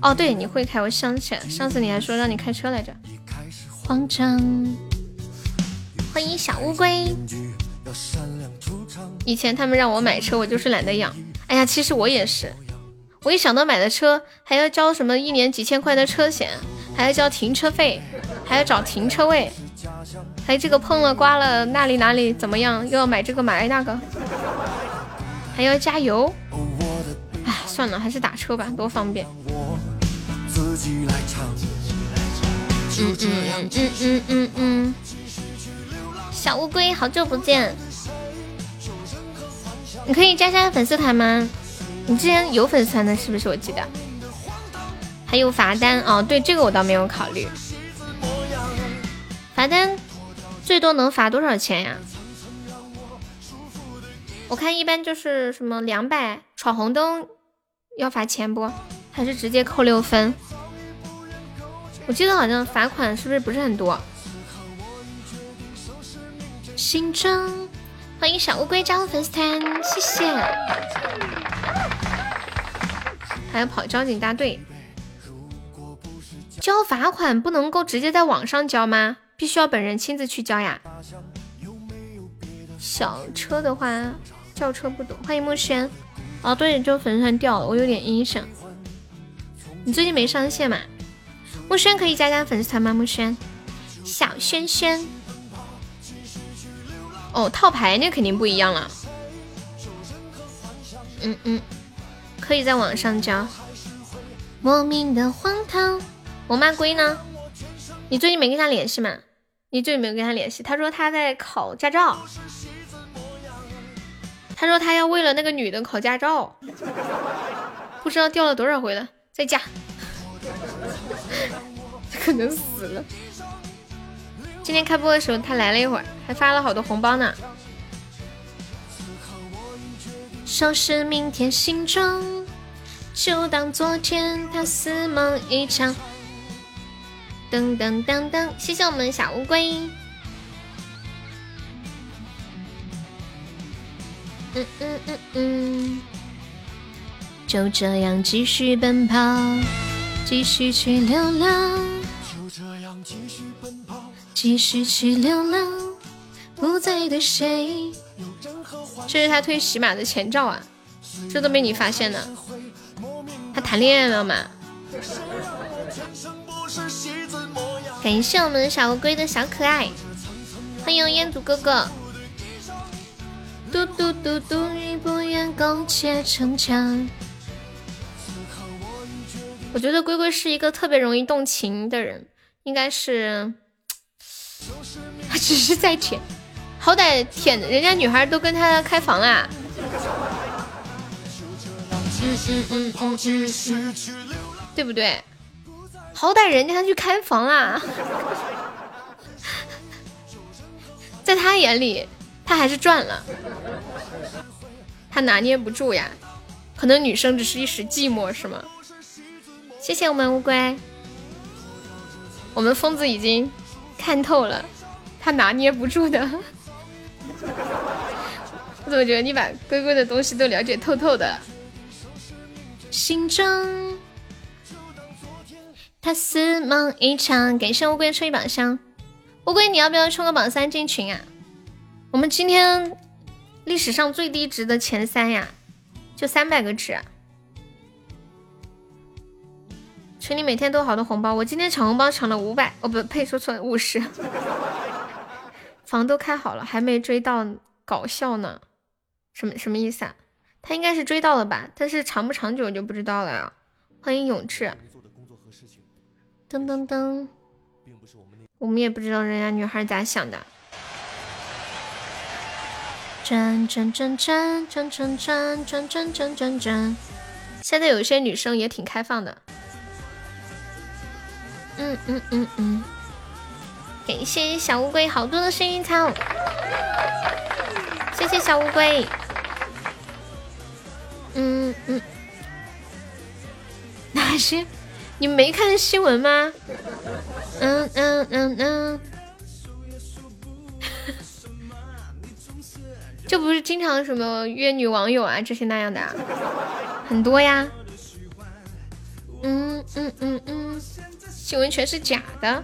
哦，对，你会开，我想起来，上次你还说让你开车来着。慌张。欢迎小乌龟。以前他们让我买车，我就是懒得养。哎呀，其实我也是，我一想到买的车还要交什么一年几千块的车险，还要交停车费，还要找停车位。还这个碰了刮了，那里哪里怎么样？又要买这个买那个，还要加油。哎，算了，还是打车吧，多方便。嗯嗯嗯嗯嗯嗯。小乌龟，好久不见。你可以加加粉丝团吗？你之前有粉丝团的，是不是？我记得。还有罚单哦，对，这个我倒没有考虑。罚单。最多能罚多少钱呀？我看一般就是什么两百，闯红灯要罚钱不？还是直接扣六分？我记得好像罚款是不是不是很多？新装，欢迎小乌龟加入粉丝团，谢谢。还要跑交警大队，交罚款不能够直接在网上交吗？必须要本人亲自去交呀。小车的话，轿车不懂。欢迎木轩。哦，对，就粉丝团掉了，我有点印象。你最近没上线嘛？木轩可以加加粉丝团吗？木轩，小轩轩。哦，套牌那肯定不一样了。嗯嗯，可以在网上交。莫名的荒唐。我妈龟呢？你最近没跟他联系吗？你最近没有跟他联系？他说他在考驾照。他说他要为了那个女的考驾照，不知道掉了多少回了。再加。<laughs> 可能死了。今天开播的时候他来了一会儿，还发了好多红包呢。收拾明天心中，就当昨天他似梦一场。噔噔噔噔，谢谢我们小乌龟。嗯嗯嗯嗯，就这样继续奔跑，继续去流浪，就这样继续奔跑，继续去流浪，不再对谁。这是他推喜马的前兆啊，这都被你发现了。他谈恋爱了吗？感谢我们小乌龟的小可爱，欢迎彦祖哥哥。嘟嘟嘟嘟，你不愿苟且逞强。我觉得龟龟是一个特别容易动情的人，应该是他 <tsk> 只是在舔，好歹舔人家女孩都跟他开房啦。对不对？好歹人家还去开房啦，<laughs> 在他眼里，他还是赚了。他拿捏不住呀，可能女生只是一时寂寞，是吗？谢谢我们乌龟，我们疯子已经看透了，他拿捏不住的。我怎么觉得你把龟龟的东西都了解透透的？心中。他似梦一场，感谢乌龟吹榜箱。乌龟，你要不要冲个榜三进群啊？我们今天历史上最低值的前三呀，就三百个值。群里每天都好多红包，我今天抢红包抢了五百，哦不呸，说错了，五十。房都开好了，还没追到，搞笑呢？什么什么意思啊？他应该是追到了吧？但是长不长久就不知道了呀。欢迎永志。噔噔噔，我们也不知道人家女孩咋想的。转转转转转转转转转转转转，现在有些女生也挺开放的。嗯嗯嗯嗯，感谢小乌龟好多的幸运草，谢谢小乌龟。嗯嗯，哪些？你没看新闻吗？嗯嗯嗯嗯，<laughs> 这不是经常什么约女网友啊这些那样的啊，很多呀。嗯嗯嗯嗯，新闻全是假的，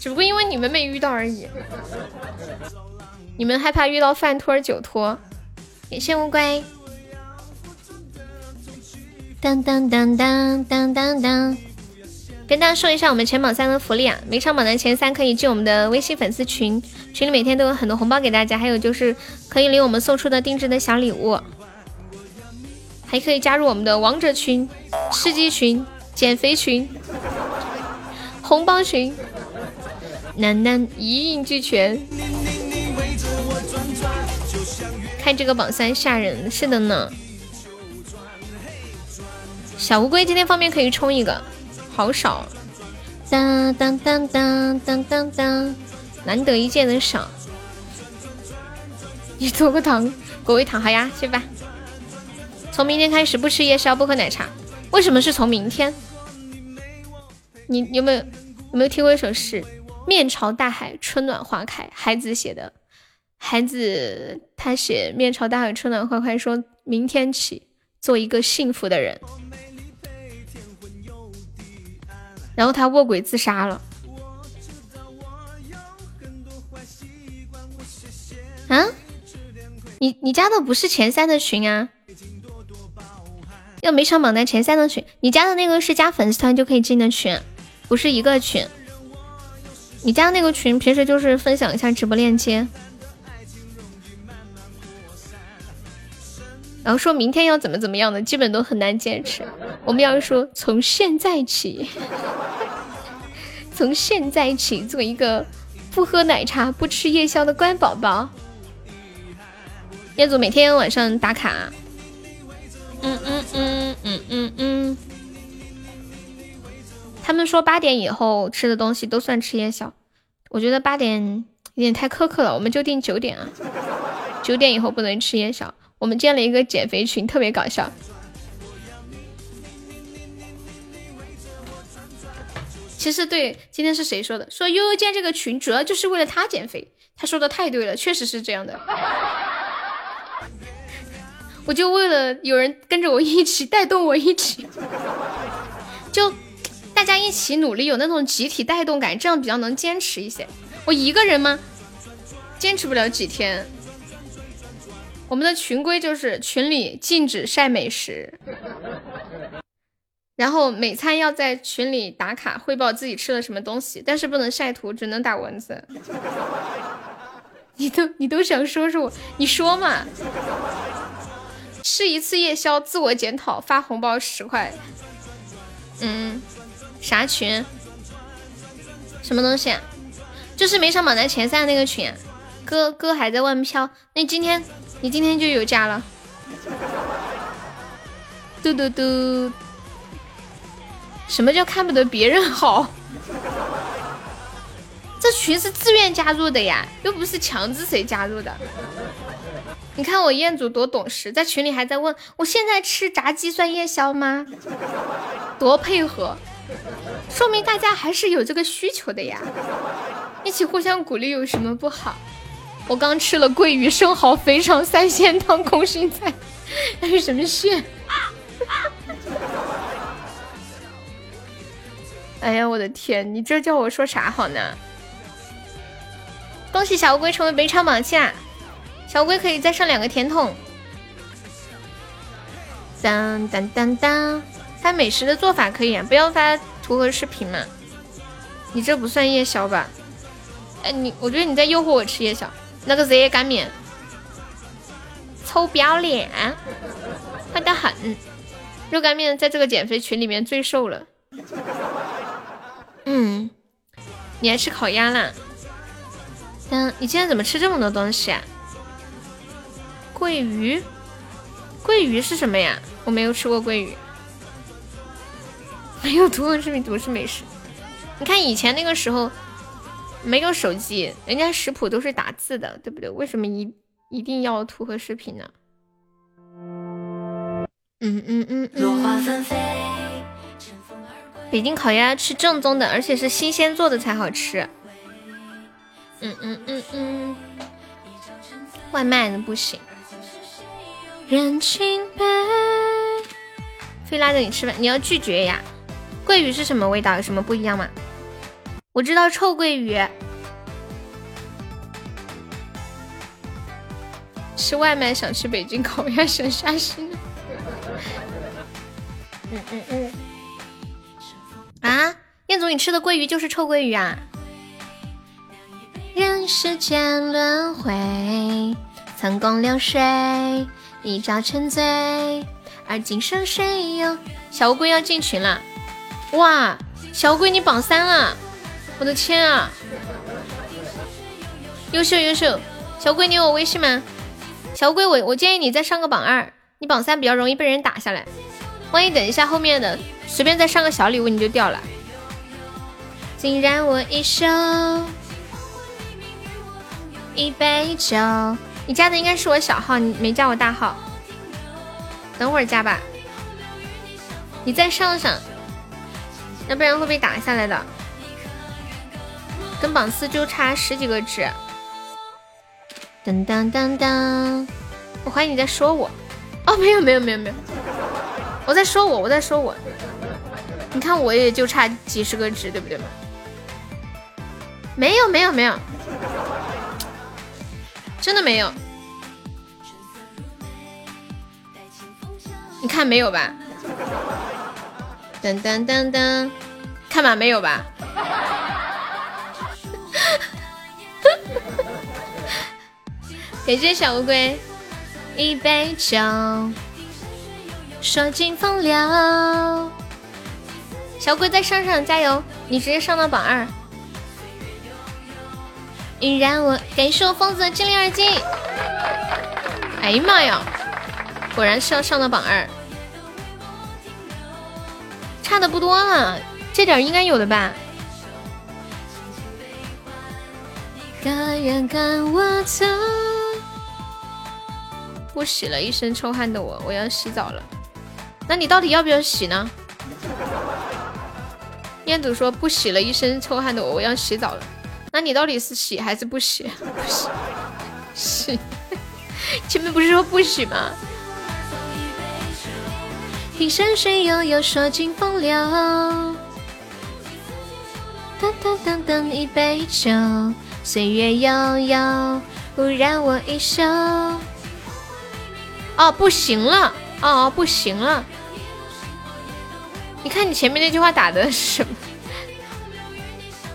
只不过因为你们没遇到而已。你们害怕遇到饭托酒托？感谢乌龟。当当当当当当当。跟大家说一下我们前榜三的福利啊，每场榜单前三可以进我们的微信粉丝群，群里每天都有很多红包给大家，还有就是可以领我们送出的定制的小礼物，还可以加入我们的王者群、吃鸡群、减肥群、红包群，楠楠一应俱全。看这个榜三吓人，是的呢。小乌龟今天方便可以冲一个。好少，当当当当当当当，难得一见的少。你多个糖，果味糖，好呀，去吧。从明天开始不吃夜宵，不喝奶茶。为什么是从明天？你有没有有没有听过一首诗？面朝大海，春暖花开。孩子写的，孩子他写面朝大海，春暖花开，说明天起做一个幸福的人。然后他卧轨自杀了。啊？你你加的不是前三的群啊？要每场榜单前三的群，你加的那个是加粉丝团就可以进的群，不是一个群。你加那个群平时就是分享一下直播链接。然后说明天要怎么怎么样的，基本都很难坚持。我们要说从现在起，从现在起做一个不喝奶茶、不吃夜宵的乖宝宝。彦祖每天晚上打卡。嗯嗯嗯嗯嗯嗯。他们说八点以后吃的东西都算吃夜宵，我觉得八点有点太苛刻了，我们就定九点啊，九点以后不能吃夜宵。我们建了一个减肥群，特别搞笑。其实对，今天是谁说的？说悠悠建这个群主要就是为了他减肥。他说的太对了，确实是这样的。我就为了有人跟着我一起带动我一起，就大家一起努力，有那种集体带动感，这样比较能坚持一些。我一个人吗？坚持不了几天。我们的群规就是群里禁止晒美食，然后每餐要在群里打卡汇报自己吃了什么东西，但是不能晒图，只能打文字。<laughs> 你都你都想说说我，你说嘛？吃一次夜宵，自我检讨，发红包十块。嗯，啥群？什么东西？就是没上榜单前三那个群。哥哥还在外面飘，那今天你今天就有加了。嘟嘟嘟。什么叫看不得别人好？这群是自愿加入的呀，又不是强制谁加入的。你看我彦祖多懂事，在群里还在问我现在吃炸鸡算夜宵吗？多配合，说明大家还是有这个需求的呀。一起互相鼓励有什么不好？我刚吃了桂鱼、生蚝、肥肠、三鲜汤、空心菜，还有什么馅？<laughs> 哎呀，我的天，你这叫我说啥好呢？恭喜小乌龟成为本场榜下，小乌龟可以再上两个甜筒。当当当当，发美食的做法可以啊，不要发图和视频嘛。你这不算夜宵吧？哎，你我觉得你在诱惑我吃夜宵。那个热干面，臭不要脸，坏得很。热干面在这个减肥群里面最瘦了。嗯，你还吃烤鸭啦？嗯，你今天怎么吃这么多东西啊？桂鱼，桂鱼是什么呀？我没有吃过桂鱼，没有图文视频，图是美食。你看以前那个时候没有手机，人家食谱都是打字的，对不对？为什么一一定要图和视频呢？嗯嗯嗯嗯。北京烤鸭吃正宗的，而且是新鲜做的才好吃。嗯嗯嗯嗯，外卖的不行。人情杯，非拉着你吃饭，你要拒绝呀？桂鱼是什么味道？有什么不一样吗？我知道臭桂鱼。吃外卖想吃北京烤鸭，想杀心。嗯嗯嗯。啊，彦祖，你吃的桂鱼就是臭桂鱼啊？人世间轮回，曾共流水。一朝沉醉，而今生谁又？小乌龟要进群了，哇！小乌龟你榜三了，我的天啊！优秀优秀，小鬼你有我微信吗？小鬼我我建议你再上个榜二，你榜三比较容易被人打下来，万一等一下后面的随便再上个小礼物你就掉了。竟然我一生一杯酒。你加的应该是我小号，你没加我大号，等会儿加吧。你再上上，要不然会被打下来的。跟榜四就差十几个值。噔噔噔噔，我怀疑你在说我。哦，没有没有没有没有，我在说我，我在说我。你看我也就差几十个值，对不对嘛？没有没有没有。真的没有，你看没有吧？噔噔噔噔，看吧，没有吧？<laughs> 感谢小乌龟，一杯酒，说尽风流。小乌龟再上上，加油！你直接上到榜二。依然我感谢我疯子的精灵耳机。哎呀妈呀，果然是要上到榜二，差的不多了，这点应该有的吧。甘愿跟我走。不洗了一身臭汗的我，我要洗澡了。那你到底要不要洗呢？彦祖说不洗了一身臭汗的我，我要洗澡了。那你到底是洗还是不洗？不洗，洗。前面不是说不洗吗？听山水悠悠，说尽风流。一杯酒，岁月悠悠，不染我衣袖。哦，不行了，哦，不行了。你看你前面那句话打的是什么？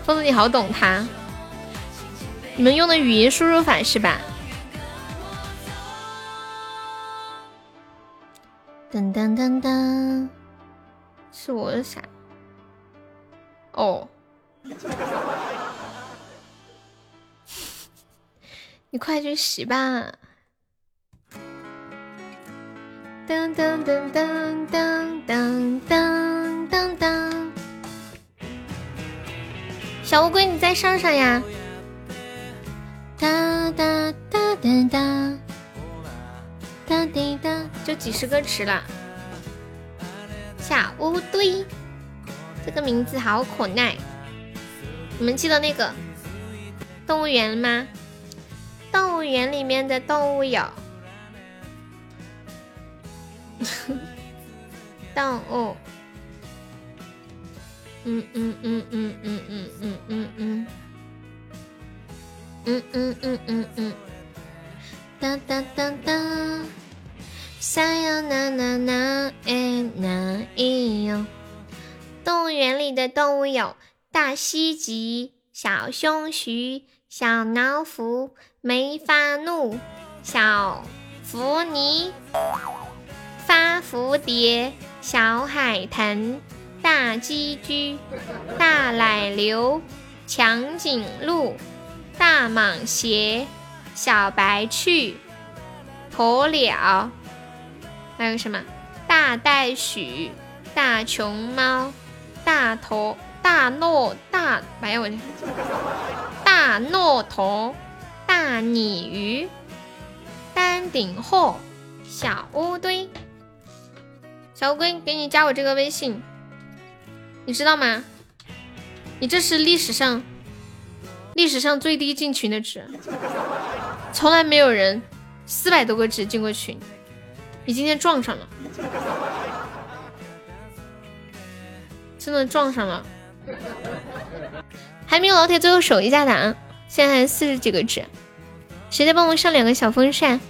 疯子，你好懂他。你们用的语音输入法是吧？噔噔噔噔，是我的傻。哦，你快去洗吧。噔噔噔噔噔噔噔噔噔，小乌龟，你再上上呀。哒哒哒哒哒。哒滴哒，就几十个词了。小乌龟，这个名字好可爱。你们记得那个动物园吗？动物园里面的动物有 <laughs> 动物，嗯嗯嗯嗯嗯嗯嗯嗯嗯，嗯嗯嗯嗯嗯。哒哒哒哒，想要哪哪哪哎哪咿哟！动物园里的动物有大西吉、小熊熊、小老虎、没发怒、小福泥、发蝴蝶、小海豚、大鸡居、大奶牛、长颈鹿、大蟒蛇。小白兔、鸵鸟，还有什么大袋鼠、大熊猫、大头、大诺、大哎呀我大诺驼、大鲤鱼、丹顶鹤、小乌龟。小乌龟，给你加我这个微信，你知道吗？你这是历史上历史上最低进群的值。从来没有人四百多个值进过群，你今天撞上了，真的撞上了。<laughs> 还没有老铁，最后守一下的啊！现在还四十几个值，谁再帮我上两个小风扇？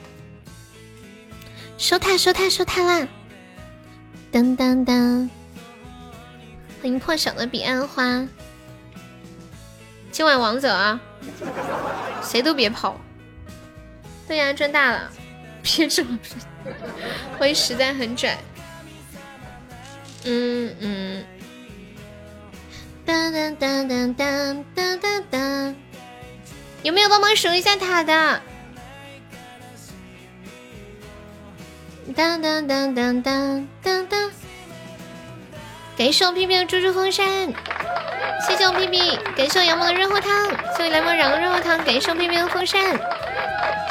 收塔收塔收塔啦！当当当！欢迎破晓的彼岸花，今晚王者啊，谁都别跑！对呀，赚大了，别这么说，欢迎实在很拽。嗯嗯。当当当当当当当当，有没有帮忙守一下塔的？当当当当当当当。感谢我屁屁的猪猪风扇，谢谢我屁屁，感谢我杨萌的热乎汤，谢谢来梦两个热乎汤，感谢我屁屁的风扇。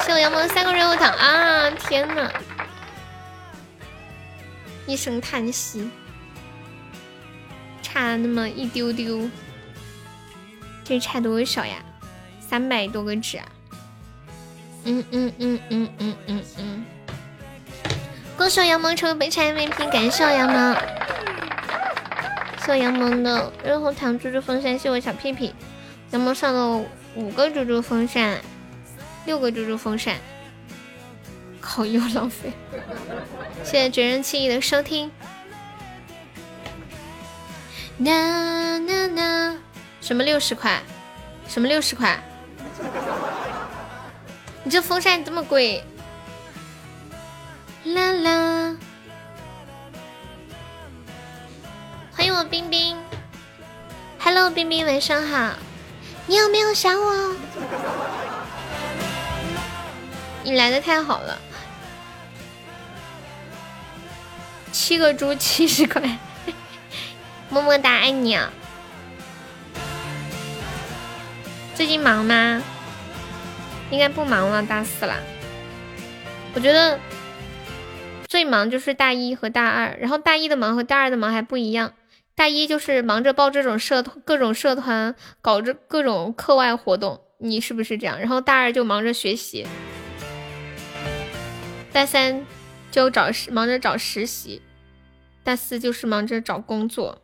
谢我杨萌三个热乎糖啊！天呐，一声叹息，差那么一丢丢，这差多少呀？三百多个纸啊！嗯嗯嗯嗯嗯嗯嗯，恭喜我杨萌成为本场 MVP，感谢我杨萌，谢我杨萌的热乎糖猪猪风扇，谢我小屁屁，杨萌上了五个猪猪风扇。六个猪猪风扇，<laughs> 好又浪费。谢谢绝人弃义的收听。呐呐呐，什么六十块？什么六十块？你这风扇这么贵？啦啦！欢迎我冰冰，Hello，冰冰晚上好，你有没有想我？你来的太好了，七个猪七十块，么么哒，爱你啊！最近忙吗？应该不忙了，大四了。我觉得最忙就是大一和大二，然后大一的忙和大二的忙还不一样。大一就是忙着报这种社团，各种社团，搞着各种课外活动，你是不是这样？然后大二就忙着学习，大三就找忙着找实习，大四就是忙着找工作。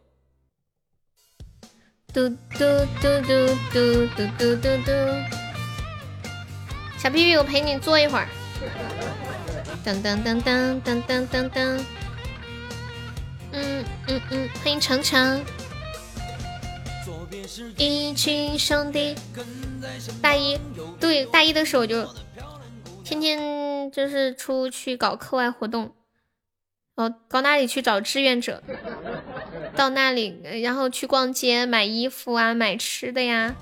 嘟嘟嘟嘟嘟嘟嘟嘟嘟，小屁屁，我陪你坐一会儿。噔噔噔噔噔噔噔噔。嗯嗯嗯，欢迎程程。一群兄弟。大一，对，大一的时候就天天就是出去搞课外活动，哦，到那里去找志愿者，到那里然后去逛街买衣服啊，买吃的呀，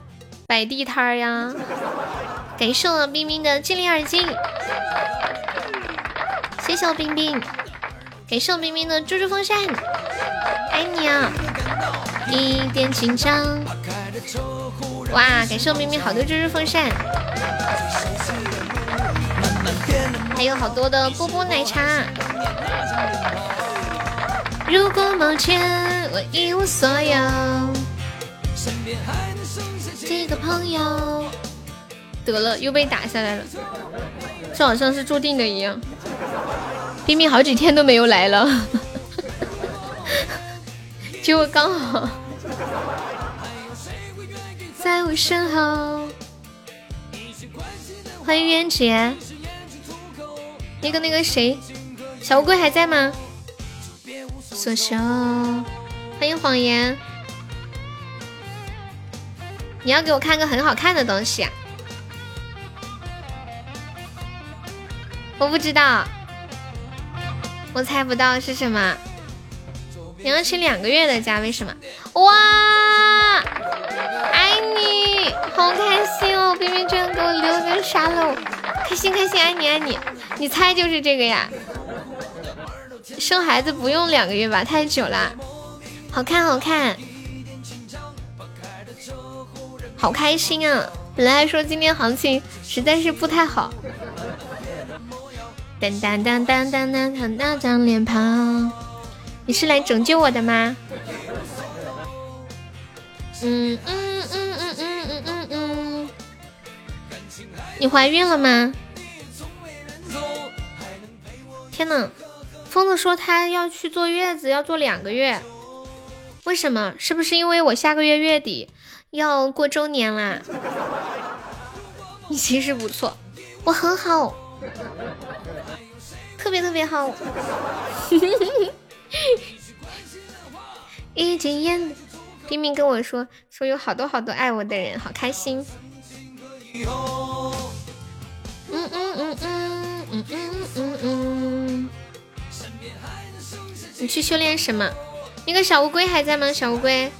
摆地摊儿呀。感谢我冰冰的精灵耳机，谢谢我冰冰。感谢我冰冰的猪猪风扇，爱你啊！一点紧张，哇！感谢我冰冰好多猪猪风扇，还有好多的波波奶茶。如果某天我一无所有，身边还能剩下几个朋友？得了，又被打下来了，这好像是注定的一样。冰冰好几天都没有来了，<laughs> 结果刚好在我身后。欢迎渊姐，那个那个谁，小乌龟还在吗？索修，欢迎谎言，你要给我看个很好看的东西，我不知道。我猜不到是什么，你要请两个月的假，为什么？哇，爱你，好开心哦！冰冰居然给我留个沙漏，开心开心，爱你爱你，你猜就是这个呀？生孩子不用两个月吧？太久了，好看好看，好开心啊！本来说今天行情实在是不太好。当当当当当当，看那张脸庞，你是来拯救我的吗？嗯嗯嗯嗯嗯嗯嗯嗯，你怀孕了吗？天呐，疯子说他要去坐月子，要坐两个月，为什么？是不是因为我下个月月底要过周年啦？你其实不错，我很好。特别特别好，已经演。冰冰跟我说说有好多好多爱我的人，好开心。嗯嗯嗯嗯嗯嗯嗯嗯。你去修炼什么？那个小乌龟还在吗？小乌龟，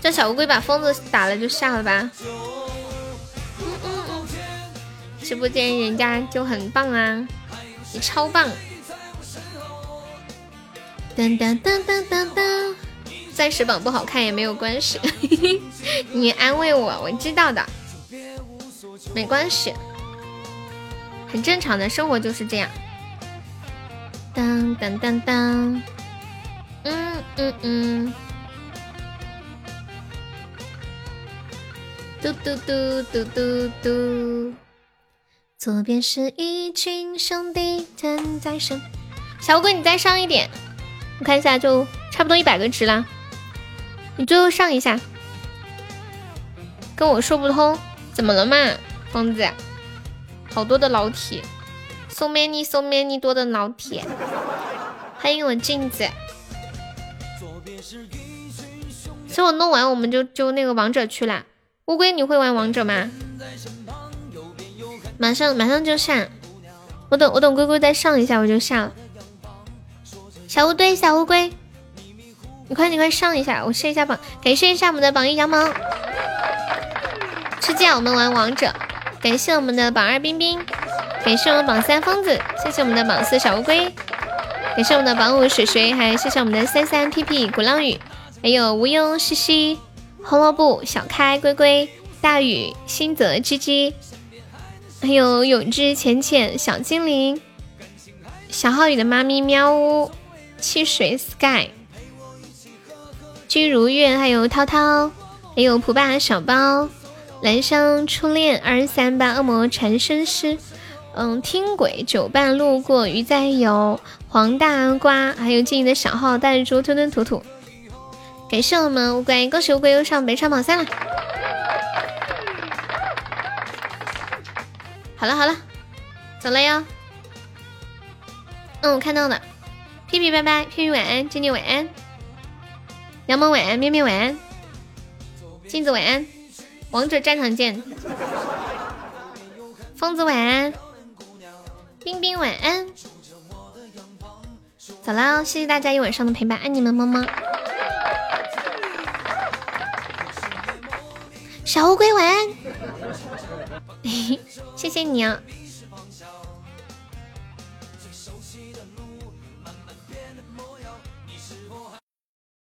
叫小乌龟把疯子打了就下了吧。直播间人家就很棒啊，你超棒！噔噔噔噔噔噔，暂时榜不好看也没有关系，<laughs> 你安慰我，我知道的，没关系，很正常的生活就是这样。当当当当，嗯嗯嗯，嘟嘟嘟嘟嘟嘟。左边是一群兄弟站在身，小乌龟你再上一点，我看一下就差不多一百个值啦。你最后上一下，跟我说不通，怎么了嘛，疯子？好多的老铁，so many so many 多的老铁，欢迎我镜子。所以我弄完我们就就那个王者去了。乌龟你会玩王者吗？马上马上就上，我等我等龟龟再上一下我就下了。小乌龟小乌龟，你快你快上一下，我试一下榜，感谢一下我们的榜一羊毛。吃鸡啊，我们玩王者。感谢我们的榜二冰冰，感谢我们榜三疯子，谢谢我们的榜四小乌龟。感谢我们的榜五水水，还有谢谢我们的三三 P P 鼓浪屿，还有无忧西西、红萝卜、小开、龟龟、大雨、新泽、鸡鸡，还有永志、浅浅、小精灵、小浩宇的妈咪喵呜、汽水 Sky、君如月，还有涛涛，还有蒲爸小包、蓝香初恋二三八恶魔缠身师。嗯，听鬼酒伴路过鱼在游，黄大瓜，还有静怡的小号带猪吞吞吐吐，感谢我们乌龟，恭喜乌龟又上北场榜三了。好了好了，走了哟。嗯，我看到了。屁屁拜拜，屁屁晚安，静静晚安，杨萌晚安，咩咩晚安，镜子晚安，王者战场见，<laughs> 疯子晚安。冰冰晚安，走了，谢谢大家一晚上的陪伴，爱你们么么。小乌龟晚安，<laughs> 谢谢你啊，